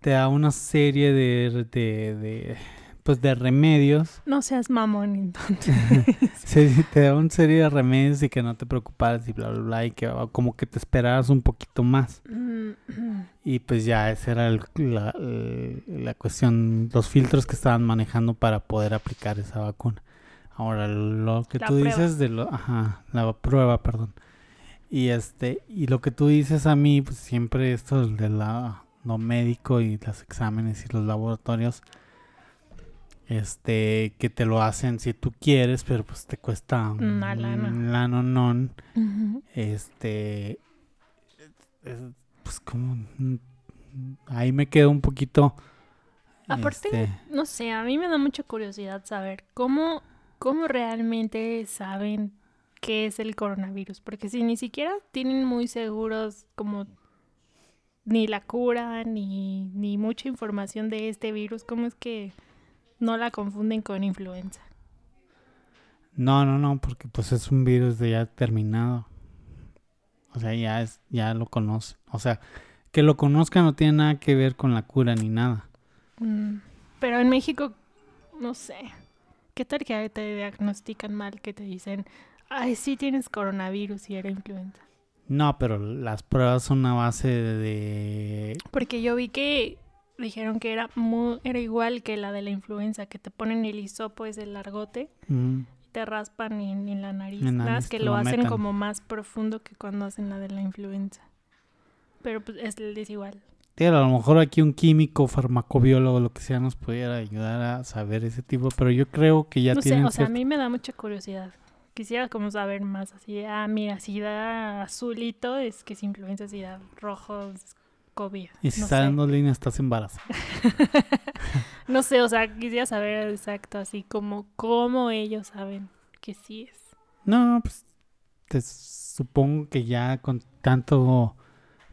te da una serie de, de, de, pues de remedios. No seas mamón, entonces. Se- te da una serie de remedios y que no te preocuparas y bla, bla, bla, y que como que te esperaras un poquito más. Mm, Y pues ya esa era el- la, la cuestión, los filtros que estaban manejando para poder aplicar esa vacuna. Ahora, lo que La tú prueba. dices de lo, ajá, la prueba, perdón. Y este, y lo que tú dices a mí, pues siempre esto de la, lo médico y los exámenes y los laboratorios, este, que te lo hacen si tú quieres, pero pues te cuesta Una lana. ujú. este es- pues como ahí me quedo un poquito Aparte, este, no sé, a mí me da mucha curiosidad saber cómo, cómo realmente saben qué es el coronavirus. Porque si ni siquiera tienen muy seguros como ni la cura, ni, ni mucha información de este virus, ¿cómo es que no la confunden con influenza? no no no porque pues es un virus de ya terminado o sea ya es ya lo conoce o sea que lo conozca no tiene nada que ver con la cura ni nada Mm, Pero en México, no sé. ¿Qué tal que te diagnostican mal? Que te dicen, ay, sí tienes coronavirus y era influenza. no pero las pruebas son a base de Porque yo vi que dijeron que era muy, era igual que la de la influenza, que te ponen el hisopo, es el largote, mm, y te raspan en, en la nariz. En la nariz que lo lo hacen como más profundo que cuando hacen la de la influenza. Pero pues es, es igual. Tío, a lo mejor aquí un químico, farmacobiólogo, lo que sea, nos pudiera ayudar a saber ese tipo, pero yo creo que ya no sé, tienen o sea, a mí me da mucha curiosidad. Quisiera como saber más así, ah, mira, si da azulito es que es influenza, si da rojo es COVID. Y si no salen dos líneas, estás embarazada. No sé, o sea, quisiera saber exacto así como cómo ellos saben que sí es. No, pues te supongo que ya con tanto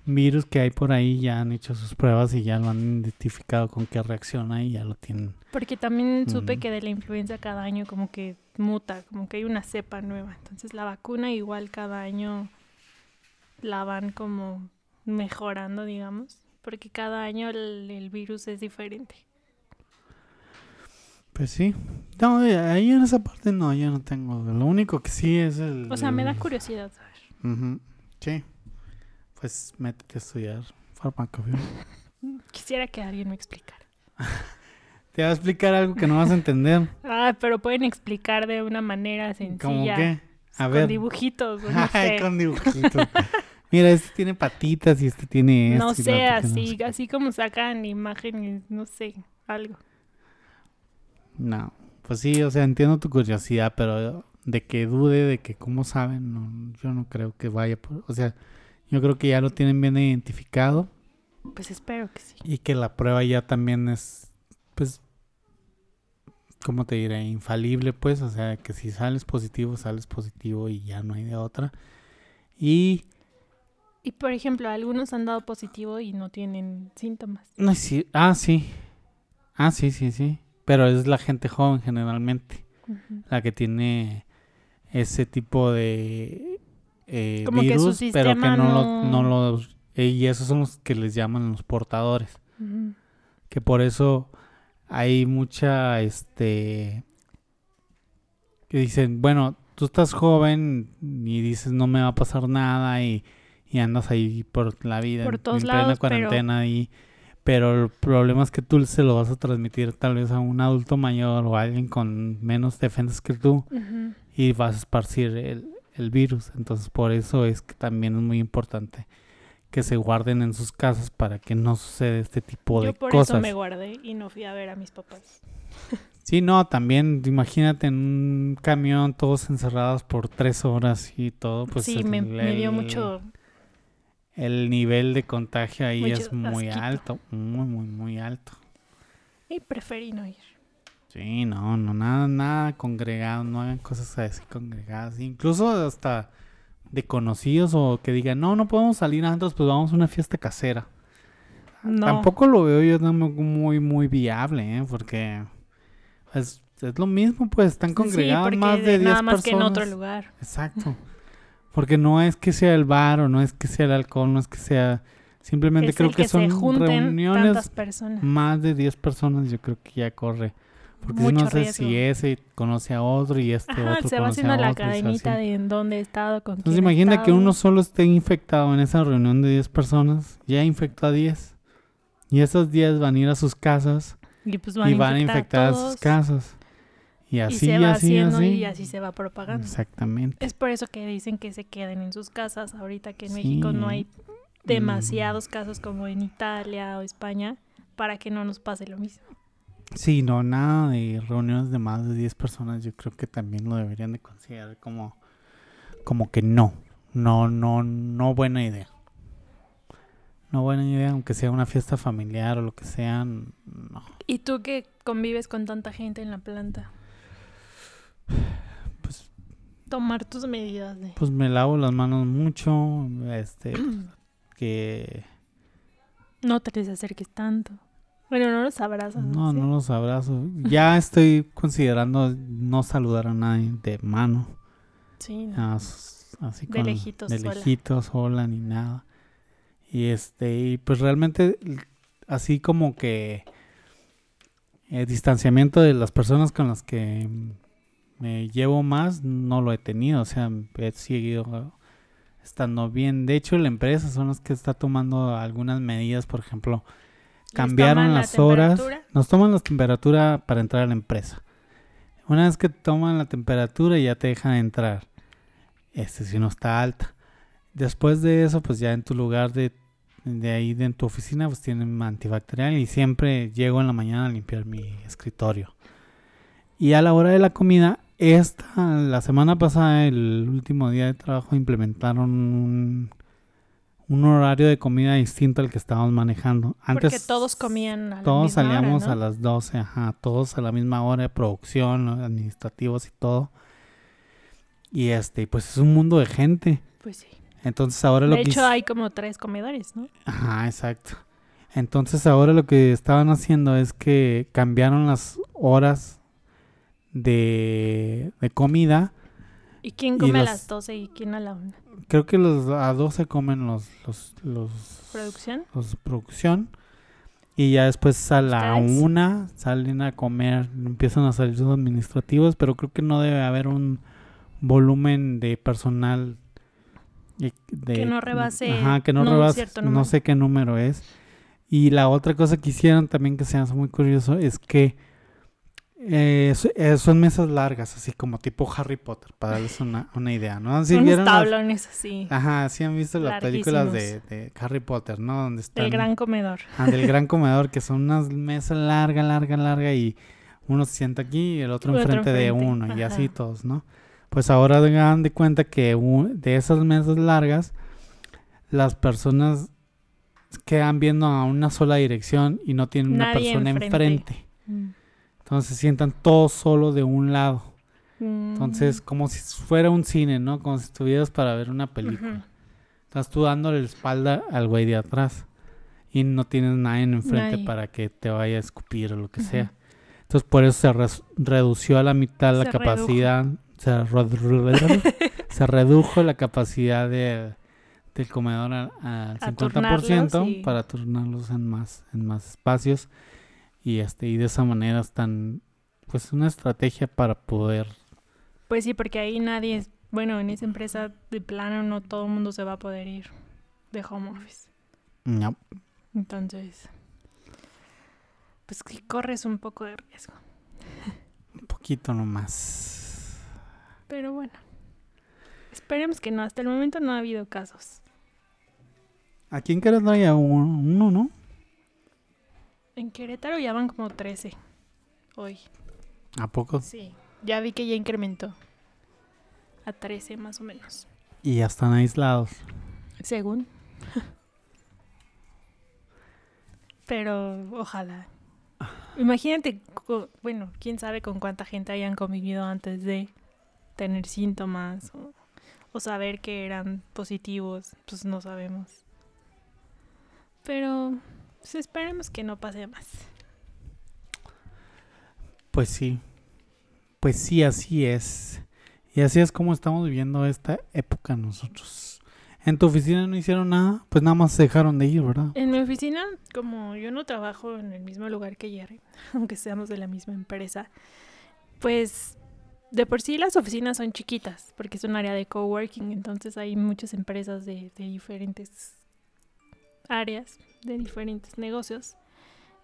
virus que hay por ahí ya han hecho sus pruebas y ya lo han identificado con qué reacciona y ya lo tienen. Porque también supe Mm. que de la influenza cada año como que muta, como que hay una cepa nueva. Entonces la vacuna igual cada año la van como mejorando, digamos. Porque cada año el, el virus es diferente. Pues sí. No, eh, ahí en esa parte no, yo no tengo. Lo único que sí es el... O sea, me da curiosidad saber. Ujú, Sí. Pues métete a estudiar farmacobiología. Quisiera que alguien me explicara. Te va a explicar algo que no vas a entender. Ah, pero pueden explicar de una manera sencilla. ¿Cómo qué? A con ver. dibujitos, o no Ay, sé. con dibujitos. Mira, este tiene patitas y este tiene esto. No sé, así, no sé qué. así como sacan imágenes, no sé, algo. No, pues sí, o sea, entiendo tu curiosidad, pero de que dude de que cómo saben, no, yo no creo que vaya por... O sea, yo creo que ya lo tienen bien identificado Pues espero que sí. y que la prueba ya también es, pues, ¿cómo te diré? Infalible, pues, o sea, que si sales positivo, sales positivo y ya no hay de otra. Y Y por ejemplo, algunos han dado positivo y no tienen síntomas. No, sí. Ah, sí. Ah, sí, sí, sí. Pero es la gente joven generalmente. La que tiene ese tipo de eh, Como que su virus, pero que no, lo, no- los... eh, y esos son los que les llaman los portadores. Que por eso hay mucha este que dicen bueno tú estás joven y dices no me va a pasar nada y, y andas ahí por la vida Por todos en plena lados, pero- cuarentena y pero el problema es que tú se lo vas a transmitir tal vez a un adulto mayor o a alguien con menos defensas que tú y vas a esparcir el, el virus. Entonces por eso es que también es muy importante que se guarden en sus casas para que no suceda este tipo Yo de por cosas. eso me guardé y no fui a ver a mis papás. Sí, no, también imagínate en un camión todos encerrados por tres horas y todo, pues sí, el, me, me dio mucho... El nivel de contagio ahí Mucho es muy asquito. alto, muy, muy, muy alto. Y preferí no ir. Sí, no, no, nada, nada congregado, no hagan cosas así congregadas. Incluso hasta de conocidos o que digan, no, no podemos salir antes, pues vamos a una fiesta casera. No. Tampoco lo veo yo muy, muy viable, ¿eh? Porque es, es lo mismo, pues están congregados sí, más de 10 nada más personas. que en otro lugar. Exacto. Porque no es que sea el bar o no es que sea el alcohol, no es que sea... Simplemente Es creo que, que son reuniones personas. más de 10 personas, yo creo que ya corre. Porque Mucho no sé riesgo. si ese conoce a otro y este Ajá, otro se va conoce haciendo a la otro. cadenita de en dónde he estado, con Entonces quién imagina que estado. uno solo esté infectado en esa reunión de 10 personas, ya infectó a 10. Y esos 10 van a ir a sus casas y, pues y van a infectar a todos, sus casas. Y y así, se va así, haciendo así. y así se va propagando. Exactamente. Es por eso que dicen que se queden en sus casas ahorita que en Sí. México no hay Mm. demasiados casos como en Italia o España para que no nos pase lo mismo. Sí, no, nada de reuniones de más de 10 personas, yo creo que también lo deberían de considerar como, como que no, no, no, no buena idea. No buena idea, aunque sea una fiesta familiar o lo que sea, no. ¿Y tú que convives con tanta gente en la planta? Pues, Tomar tus medidas de... pues me lavo las manos mucho, este, que No te les acerques tanto. Bueno, no los abrazas. no, no los abrazo. Ya estoy considerando no saludar a nadie de mano. Sí, no. Ah, s- así De con- lejitos, de sola. lejitos, sola ni nada y este y pues realmente así como que el distanciamiento de las personas con las que me llevo más no lo he tenido o sea he seguido estando bien. De hecho la empresa son las que está tomando algunas medidas por ejemplo ¿Les cambiaron toman la las horas nos toman la temperatura para entrar a la empresa. Una vez que toman la temperatura ya te dejan entrar este si no está alta. Después de eso pues ya en tu lugar de, de ahí de en tu oficina pues tienen antibacterial y siempre llego en la mañana a limpiar mi escritorio. Y a la hora de la comida esta la semana pasada el último día de trabajo implementaron un, un horario de comida distinto al que estábamos manejando antes Porque todos comían a la todos misma hora, salíamos ¿no? a las 12, ajá, todos a la misma hora de producción, administrativos y todo. Y este, pues es un mundo de gente. Pues sí. Entonces ahora lo De que hecho, hice- hay como tres comedores, ¿no? Ajá, exacto. Entonces ahora lo que estaban haciendo es que cambiaron las horas de, de comida. ¿Y quién Y come a los- las 12 y quién a la 1? Creo que los a 12 comen los los los, ¿Producción? los producción. Y ya después a la ¿Ustedes? una salen a comer, empiezan a salir sus administrativos, pero creo que no debe haber un volumen de personal y- de- Que no rebase ajá, que no no rebase, no sé qué número es. Y la otra cosa que hicieron también que se hace muy curioso es que eh, eh, son mesas largas, así como tipo Harry Potter, para darles una, una idea, ¿no? Si Unos vieron las- tablones así. Ajá, sí han visto las películas de, de Harry Potter, ¿no? Donde están Del gran comedor. ah, del gran comedor, que son unas mesas larga, larga, larga y uno se sienta aquí y el otro Otro enfrente de uno y así todos, ¿no? Pues ahora hagan de cuenta que de esas mesas largas las personas quedan viendo a una sola dirección y no tienen una persona enfrente. enfrente. Mm. Entonces se sientan todos solo de un lado. Mm. Entonces, como si fuera un cine, ¿no? Como si estuvieras para ver una película. Estás tú dándole la espalda al güey de atrás. Y no tienes nadie en enfrente Nadie. para que te vaya a escupir o lo que sea. Entonces por eso se res- redució a la mitad la capacidad. Se, ro- se redujo la capacidad de- del comedor al, al A 50% turnarlos y- para turnarlos en más, en más espacios. Y este, y de esa manera están pues una estrategia para poder Pues sí, porque ahí nadie es, bueno, en esa empresa de plano no todo el mundo se va a poder ir de home office. no, Entonces, pues que corres un poco de riesgo. un poquito nomás. Pero bueno, esperemos que no. Hasta el momento no ha habido casos. Aquí en Querétaro hay uno, uno, ¿no? En Querétaro ya van como 13 hoy. ¿A poco? Sí, ya vi que ya incrementó a 13 más o menos. Y ya están aislados. Según. Pero ojalá. Imagínate, bueno, quién sabe con cuánta gente hayan convivido antes de tener síntomas o, o saber que eran positivos, pues no sabemos. Pero pues, esperemos que no pase más. Pues sí. Pues sí, así es. Y así es como estamos viviendo esta época nosotros. ¿En tu oficina no hicieron nada? Pues nada más se dejaron de ir, ¿verdad? En mi oficina, como yo no trabajo en el mismo lugar que Jerry, aunque seamos de la misma empresa, pues de por sí las oficinas son chiquitas, porque es un área de coworking, entonces hay muchas empresas de, de diferentes áreas, de diferentes negocios.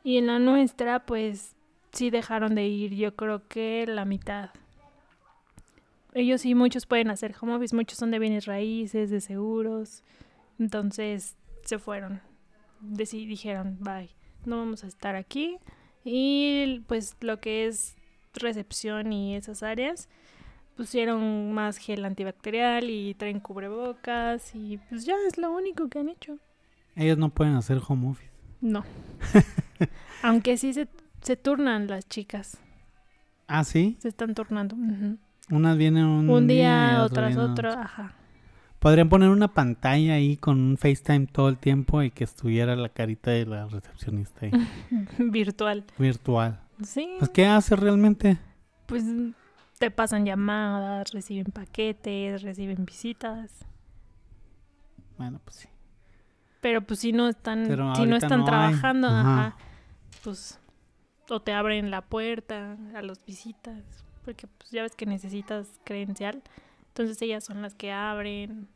Y en la nuestra, pues sí dejaron de ir, yo creo que la mitad. Ellos sí, muchos pueden hacer home office, muchos son de bienes raíces, de seguros. Entonces se fueron. Deci- dijeron, bye, no vamos a estar aquí. Y pues lo que es recepción y esas áreas, pusieron más gel antibacterial y traen cubrebocas y pues ya es lo único que han hecho. Ellos no pueden hacer home office. No. Aunque sí se, se turnan las chicas, Ah, sí. se están turnando. Unas vienen un, Un y día, otras otras vienen otro, otro. ajá. Podrían poner una pantalla ahí con un FaceTime todo el tiempo y que estuviera la carita de la recepcionista ahí, Virtual. virtual. Sí. Pues, ¿qué hace realmente? pues te pasan llamadas, reciben paquetes, reciben visitas, Bueno, pues sí. Pero pues si no están, Pero si no están no trabajando, Ajá. ajá, pues o te abren la puerta a los visitas, porque pues ya ves que necesitas credencial, entonces ellas son las que abren.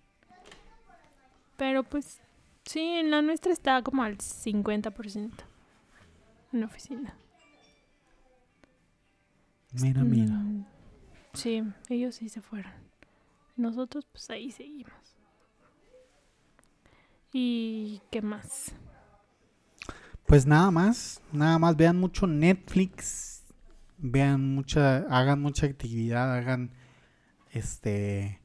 Pero pues sí, en la nuestra está como al 50% en la oficina. Mira, mira. Mm, Sí, ellos sí se fueron. Nosotros pues ahí seguimos. ¿Y qué más? Pues nada más, nada más vean mucho Netflix, vean mucha, hagan mucha actividad, hagan este,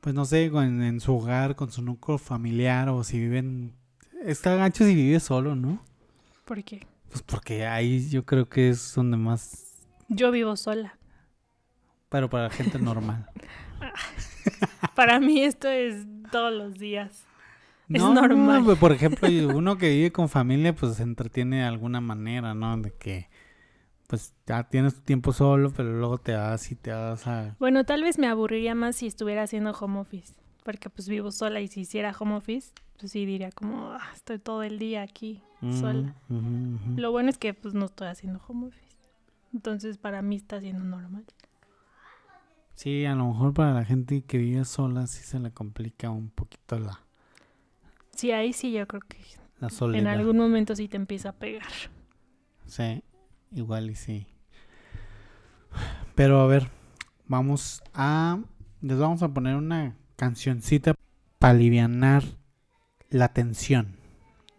pues no sé, en, en su hogar, con su núcleo familiar o si viven, está gancho si vive solo, ¿no? ¿Por qué? Pues porque ahí yo creo que es donde más, Yo vivo sola. pero para gente normal. Para mí esto es todos los días. Es No, no, normal. pues, por ejemplo, uno que vive con familia, pues se entretiene de alguna manera, ¿no? De que, pues ya tienes tu tiempo solo, pero luego te vas y te vas a... Bueno, tal vez me aburriría más si estuviera haciendo home office. Porque pues vivo sola y si hiciera home office, pues sí diría como, "Ah, estoy todo el día aquí sola. Lo bueno es que pues no estoy haciendo home office. Entonces para mí está siendo normal. Sí, a lo mejor para la gente que vive sola sí se le complica un poquito la, Sí, ahí sí yo creo que la en algún momento sí te empieza a pegar. Sí, igual y sí. Pero a ver, vamos a... Les vamos a poner una cancioncita para alivianar la tensión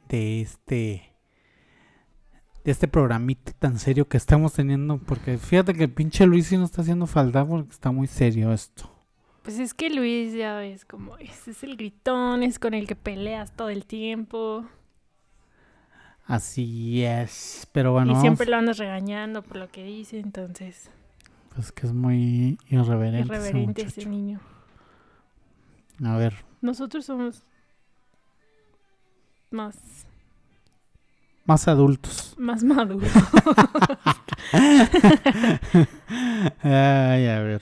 de este... De este programita tan serio que estamos teniendo. Porque fíjate que el pinche Luis sí nos está haciendo falta porque está muy serio esto. Pues es que Luis ya ves como es, es el gritón, es con el que peleas todo el tiempo. Así es. Pero bueno, y siempre lo andas regañando por lo que dice, entonces pues que es muy irreverente. ese irreverente muchacho. ese niño. A ver, Nosotros somos más, más adultos. más maduros. Ay, a ver.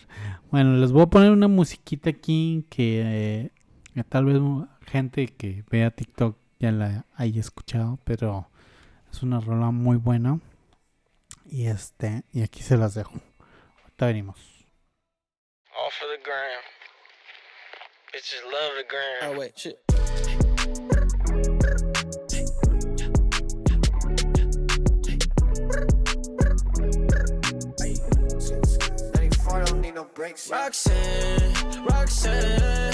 Bueno, les voy a poner una musiquita aquí que, eh, que tal vez mu- gente que vea TikTok ya la haya escuchado, pero es una rola muy buena. Y este, y aquí se las dejo. Ahorita venimos. All for the gram. Bitches love the gram. Oh wait, shit. Roxanne, Roxanne,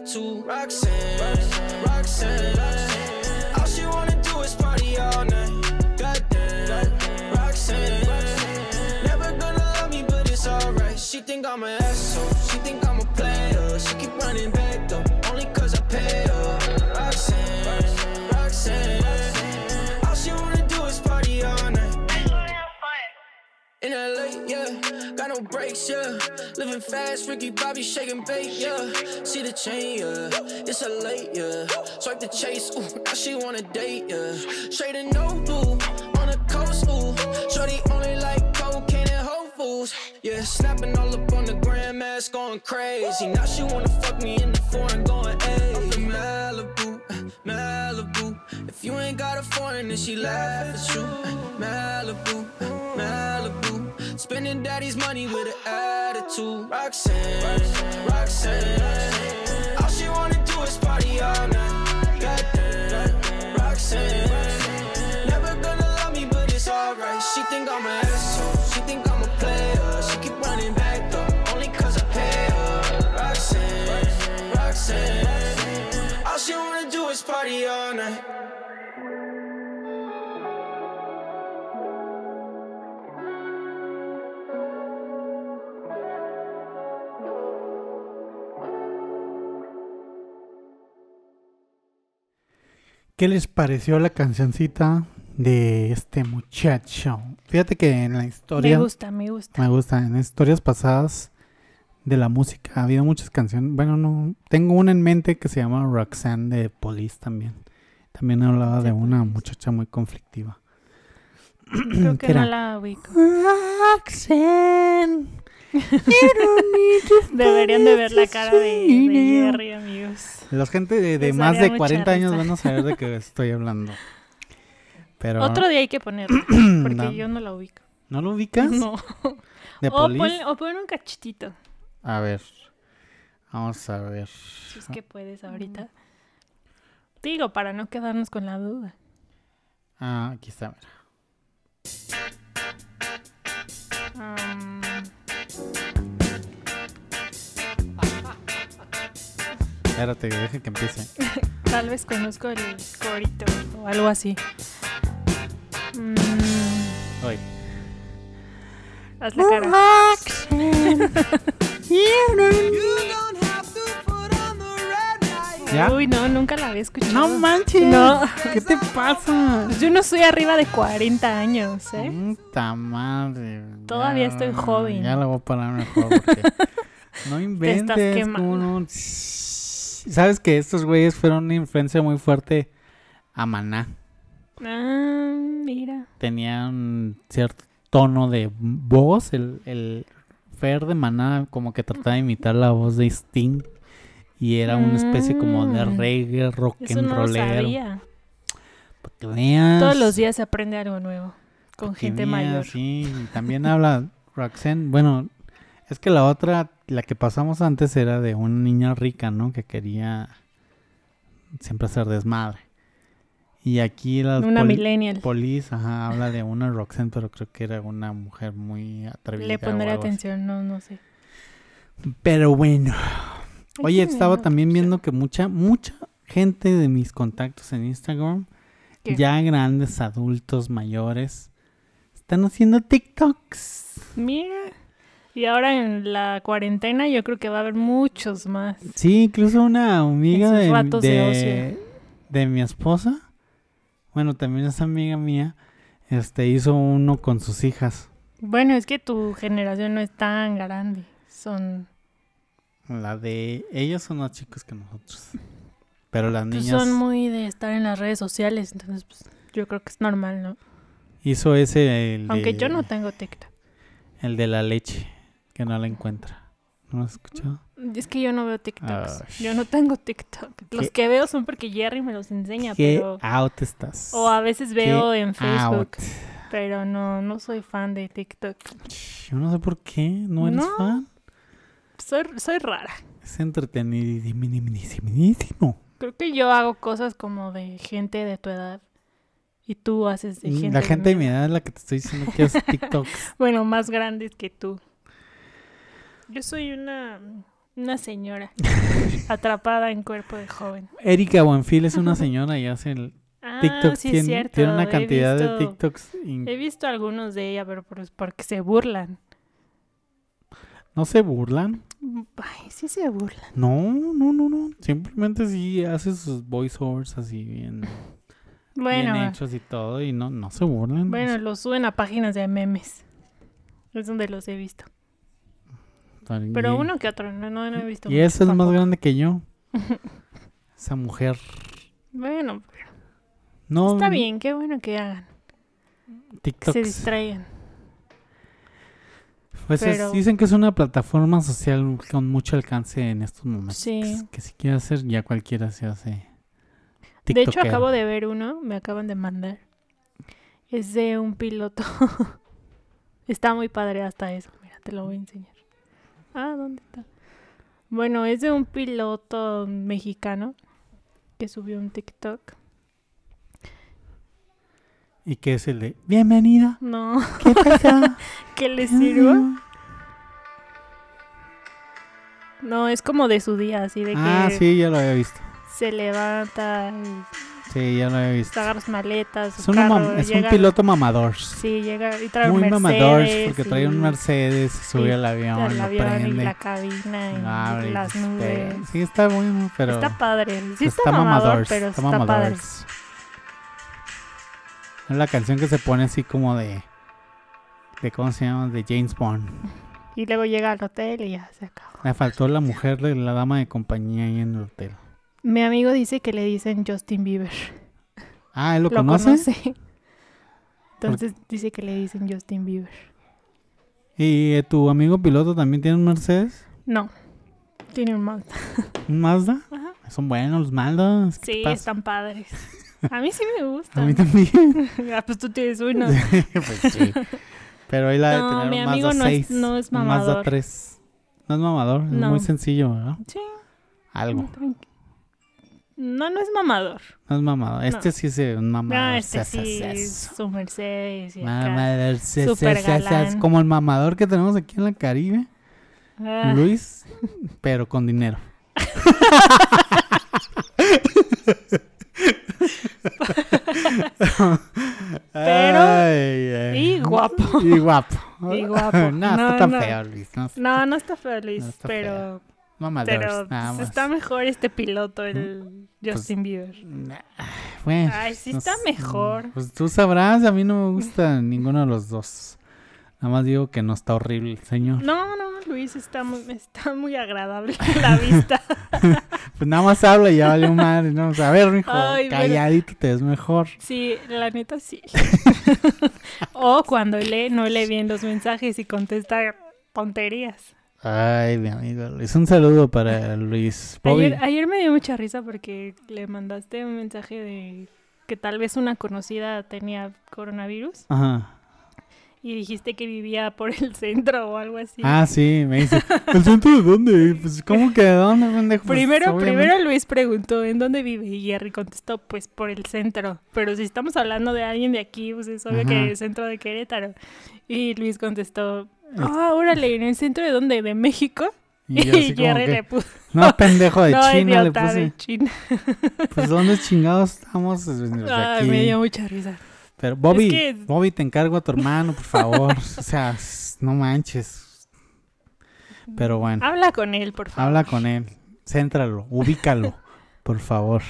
attitude. Roxanne, Roxanne. All she wanna do is party all night. Goddamn, Roxanne. Never gonna love me, but it's alright. She think I'm an asshole. Yeah, got no brakes, yeah. Living fast, Ricky Bobby shaking bait, yeah. See the chain, yeah. It's a late, yeah. Swipe the chase, ooh, now she wanna date, yeah. Straight and no on the coast, ooh. Shorty only like cocaine and Whole yeah. Snapping all up on the grandmas, going crazy. Now she wanna fuck me in the foreign, going, from Malibu, Malibu. If you ain't got a foreign, then she laugh at you. Malibu, Malibu. Spending daddy's money with an attitude. Roxanne, Roxanne. All she wanna do is party all night. Roxanne. Never gonna love me, but it's alright. She think I'm an ¿Qué les pareció la cancioncita de este muchacho? Fíjate que en la me historia... gusta, me gusta. Me gusta. En historias pasadas de la música ha habido muchas canciones. Bueno, no. Tengo una en mente que se llama Roxanne de Police también. También hablaba de De una muchacha muy conflictiva. Creo ¿Qué que no era? la ubico. Roxanne. Deberían de ver la cara de, de Jerry, amigos. La gente de, más de mucha 40 años risa. van a saber de qué estoy hablando. Pero Otro día hay que ponerla, porque No. yo no la ubico. ¿No lo ubicas? No. De O pon, o pon un cachitito, A ver. Vamos a ver. si es que puedes ahorita. Digo, para no quedarnos con la duda. Ah, aquí está, mira. Am, Espérate, deja que empiece. tal vez conozco el corito o algo así. Mm, Hoy. haz la cara. ¿Ya? Uy, no, nunca la había escuchado. No manches. No. ¿Qué te pasa? Pues yo no soy arriba de 40 años, ¿eh? Puta madre. Todavía estoy joven. Ya la voy a parar mejor porque no inventes. quemando. ¿cómo no? Sabes que estos güeyes fueron una influencia muy fuerte a Maná. Ah, mira. Tenían cierto tono de voz. El, el Fer de Maná como que trataba de imitar la voz de Sting. Y era una especie como de Mm. reggae, rock Eso and rollero. veas Todos los días se aprende algo nuevo. Con gente mayor. Sí, y también habla Roxanne. Bueno, es que la otra, la que pasamos antes era de una niña rica, ¿no? Que quería siempre hacer desmadre. Y aquí la Una millennial. Polis, ajá, habla de una Roxanne, pero creo que era una mujer muy atrevida. Le pondré así. atención, no, no sé. Pero bueno. Oye, estaba también viendo que mucha, mucha gente de mis contactos en Instagram, ¿Qué? ya grandes adultos mayores, están haciendo TikToks. Mira. Y ahora en la cuarentena yo creo que va a haber muchos más. Sí, incluso una amiga de, de de, de mi esposa, bueno, también es amiga mía, este hizo uno con sus hijas. Bueno, es que tu generación no es tan grande. Son, La de ellos son más chicos que nosotros. Pero las pues, niñas son muy de estar en las redes sociales, entonces pues, yo creo que es normal, ¿no? hizo ese el Aunque yo no tengo TikTok. El de la leche, que no la encuentra. ¿No lo has escuchado? Es que yo no veo TikToks. Ay. Yo no tengo TikTok. Los que veo son porque Jerry me los enseña, ¿Qué pero... out estás? O a veces veo en Facebook, out. pero no, no soy fan de TikTok. Yo no sé por qué, ¿no eres No. fan? Soy, soy rara. Es entretenidísimo. Creo que yo hago cosas como de gente de tu edad. Y tú haces de gente... La gente de mi edad. edad es la que te estoy diciendo que hace TikToks. Bueno, más grandes que tú. Yo soy una, una señora atrapada en cuerpo de joven. Erika Buenfil es una señora y hace el Ah, sí es tiene, cierto. tiene una cantidad de TikToks. in- He visto algunos de ella, pero por- porque se burlan. ¿No se burlan? Ay, sí se burlan. No, no, no, no. Simplemente sí hace sus voiceovers así bien, Bueno, bien hechos y todo. Y no, no se burlan. bueno, los suben a páginas de memes. Es donde los he visto. Pero uno que otro, no, no, no he visto. Y muchos ese es más grande que yo. Esa mujer. Bueno, No, está bien, qué bueno que hagan. Que TikToks. se distraigan. Pues es- dicen que es una plataforma social con mucho alcance en estos momentos. Sí. Que, que si quiere hacer, ya cualquiera se hace. De hecho, acabo de ver uno, me acaban de mandar. Es de un piloto. está muy padre hasta eso. Mira, te lo voy a enseñar. Ah, ¿dónde está? Bueno, es de un piloto mexicano que subió un TikTok. Y que es el de Bienvenida. No, ¿Qué pasa? que le sirva. No, es como de su día, así de que ah, sí, ya lo había visto. se levanta, y Sí, ya lo había visto. agarra sus maletas, Es, su un carro, mam- es un piloto mamador. Sí, llega y trae Muy un mamador Mercedes porque trae un y- Mercedes, sube y al avión, lo avión y prende. la cabina y y las nubes. Sí, está bueno, pero está padre. Sí pues, está, mamador, mamadors, pero está está, padre. Es la canción que se pone así como de de cómo se llama de James Bond. Y luego llega al hotel y ya se acabó. Me faltó la mujer de la dama de compañía ahí en el hotel. Mi amigo dice que le dicen Justin Bieber. Ah, ¿él lo, ¿Lo conoce? conoce? Entonces dice que le dicen Justin Bieber. ¿Y eh, tu amigo piloto también tiene un Mercedes? No, tiene un Mazda. ¿Un Mazda? Ajá. Son buenos los Mazdas. ¿qué Sí, están padres. A mí sí me A gustan. mí también. ah, pues tú tienes uno. pues sí. Pero ahí la de No, tener mi un amigo Mazda no es- 6. no es un Mazda mamador. 3. No es mamador, es No. muy sencillo, ¿verdad? Sí, Algo. No, no es mamador. No es mamador. Este sí es un mamador. Ah, este sí, es su Mercedes y acá. Galán. Como el mamador que tenemos aquí en la Caribe. Ah, Luis, pero con dinero. Pero- Ay, ay. y guapo. Y guapo. Y guapo. no, No, está tan no. feo, Luis. No, No, no está feo, Luis, No está pero, mamador, pero nada más. está mejor este piloto, el Justin Bieber. Nah, Bueno, Ay, sí está mejor. Pues tú sabrás, a mí no me gusta ninguno de los dos. Nada más digo que no está horrible el señor. No, no, Luis está muy, está muy agradable la vista. Pues nada más habla y ya valió madre, ¿no? O sea, a ver, mijo, Ay, pero- calladito te ves mejor. Sí, la neta sí. o cuando lee, no lee bien los mensajes y contesta tonterías. Ay, mi amigo Luis. Un saludo para Luis. Bobby. Ayer, ayer me dio mucha risa porque le mandaste un mensaje de que tal vez una conocida tenía coronavirus Ajá. y dijiste que vivía por el centro o algo así. Ah, sí, me dice, ¿el centro de dónde? Pues, ¿cómo que de dónde, pendejo? Pues, Primero, obviamente- primero Luis preguntó ¿en dónde vive? Y Jerry contestó, pues por el centro. Pero si estamos hablando de alguien de aquí, pues es obvio Ajá. que el centro de Querétaro. Y Luis contestó, ah, órale, ¿en el centro de dónde? ¿De México? Y Y, yo así como Jerry que, le puso, no, pendejo de no, China le puse. de China. Pues, ¿dónde chingados estamos? Pues, Ay, me dio mucha risa. Pero, Bobby, que- Bobby, te encargo a tu hermano, por favor. o sea, no manches. Pero bueno, Habla con él, por favor. habla con él. Céntralo, ubícalo, por favor.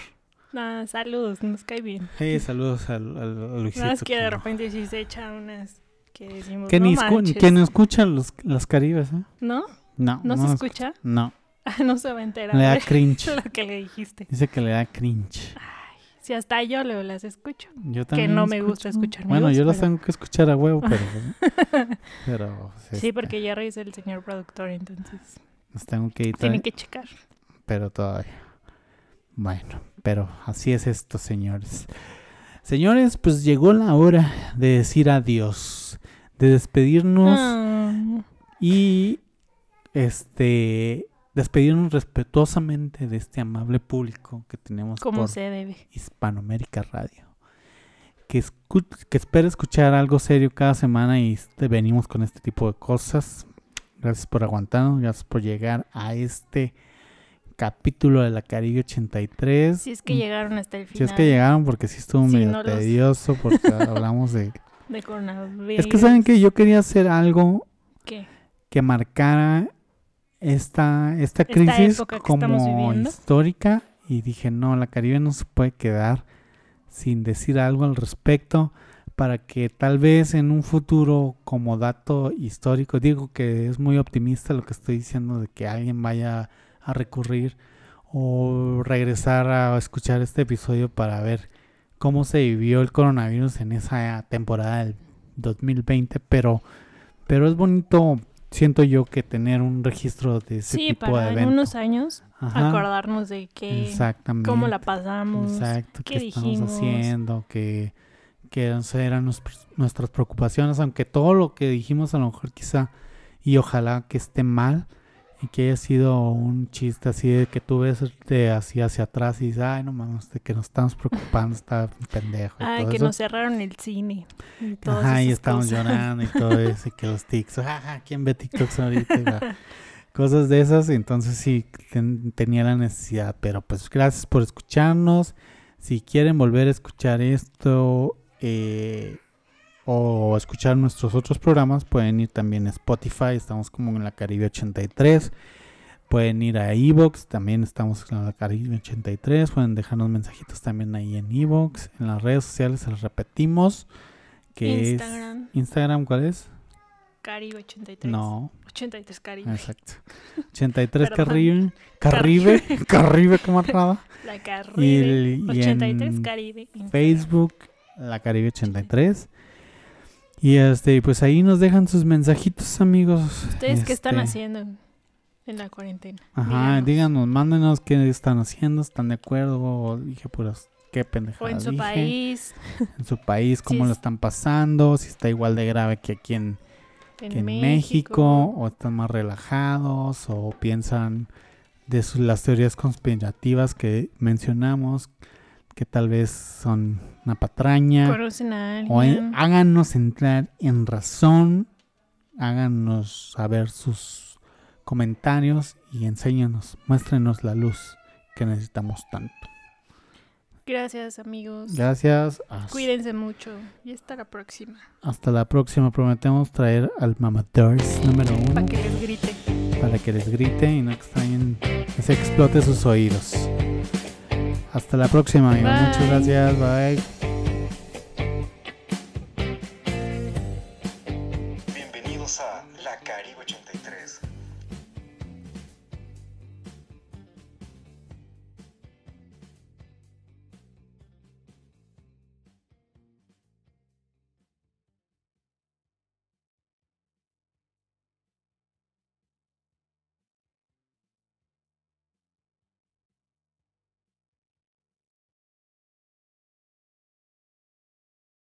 Ah, saludos, nos cae bien. Hey, saludos al, al, a Luisito. Más que de repente sí se echa unas que decimos, Que no ni escu- manches". que no escuchan los, las caribes, ¿eh? ¿No? No, ¿No, se escucha? No, no se va a enterar le da cringe. lo que le dijiste. Dice que le da cringe. Si hasta yo luego las escucho. Yo también no las me gusta escuchar Bueno, voz, yo las pero- tengo que escuchar a huevo, pero. pero Sí, este, porque Jerry es el señor productor, entonces Las tengo que editar. tiene que checar. pero todavía. Bueno, pero así es esto, señores. Señores, pues llegó la hora de decir adiós, de despedirnos Ah, y este despedirnos respetuosamente de este amable público que tenemos como por se debe. Hispanoamérica Radio. Que, escu- que espera escuchar algo serio cada semana y este, venimos con este tipo de cosas. Gracias por aguantarnos, gracias por llegar a este capítulo de la Caribe 83. Si es que llegaron hasta el Mm. Si final es que llegaron, porque sí estuvo Sí, medio no los- tedioso, porque hablamos de... de coronavirus. Es que saben que yo quería hacer algo ¿Qué? que marcara esta, esta crisis como histórica y dije, no, la Caribe no se puede quedar sin decir algo al respecto para que tal vez en un futuro como dato histórico, digo que es muy optimista lo que estoy diciendo de que alguien vaya a recurrir o regresar a escuchar este episodio para ver cómo se vivió el coronavirus en esa temporada del 2020, pero pero es bonito siento yo que tener un registro de ese Sí, tipo para de en evento. unos años Ajá, acordarnos de exactamente. cómo la pasamos. Exacto, qué qué, estamos haciendo, que, que esas eran nuestras preocupaciones, aunque todo lo que dijimos a lo mejor quizá, y ojalá que esté mal, y que haya sido un chiste así de que tú ves de así hacia atrás y dices, ay, no mames, de que nos estamos preocupando, está pendejo. y Ay, todo que eso. nos cerraron el cine. Y Ajá, y estamos cosas. llorando y todo eso, y que los TikToks, ajá, ¿quién ve TikToks ahorita? Cosas de esas, entonces sí ten- tenía la necesidad, pero pues gracias por escucharnos. Si quieren volver a escuchar esto eh, o escuchar nuestros otros programas, pueden ir también a Spotify, estamos como en la Caribe 83. Pueden ir a Evox, también estamos en la Caribe 83. Pueden dejarnos mensajitos también ahí en Evox. En las redes sociales se los repetimos. Que Instagram, es Instagram, ¿cuál es? Caribe 83. No, 83 Caribe. exacto. 83 Perdón. Caribe. Caribe, Caribe como rara. La Y Caribe. el- y 83 en Caribe. Instagram. Facebook, la Caribe 83. Y este, pues ahí nos dejan sus mensajitos, amigos. ¿Ustedes qué están Este, haciendo en la cuarentena? Ajá, Díganos. díganos, mándenos qué están haciendo, están de acuerdo, o dije puras qué pendejada O en su dije. país, en su país, cómo Sí, lo es- están pasando, si está igual de grave que aquí en, en, que en México. México. o están más relajados, o piensan de sus- las teorías conspirativas que mencionamos, que tal vez son una patraña. ¿Conocen a O en- alguien? háganos entrar en razón, háganos saber sus comentarios y enséñanos, muéstrenos la luz que necesitamos tanto. Gracias, amigos. Gracias. Cuídense mucho. Y hasta la próxima. Hasta la próxima. Prometemos traer al Mamadors número uno Para que les grite. para que les grite y no extrañen que se explote sus oídos. Hasta la próxima, amigos. Muchas gracias. Bye.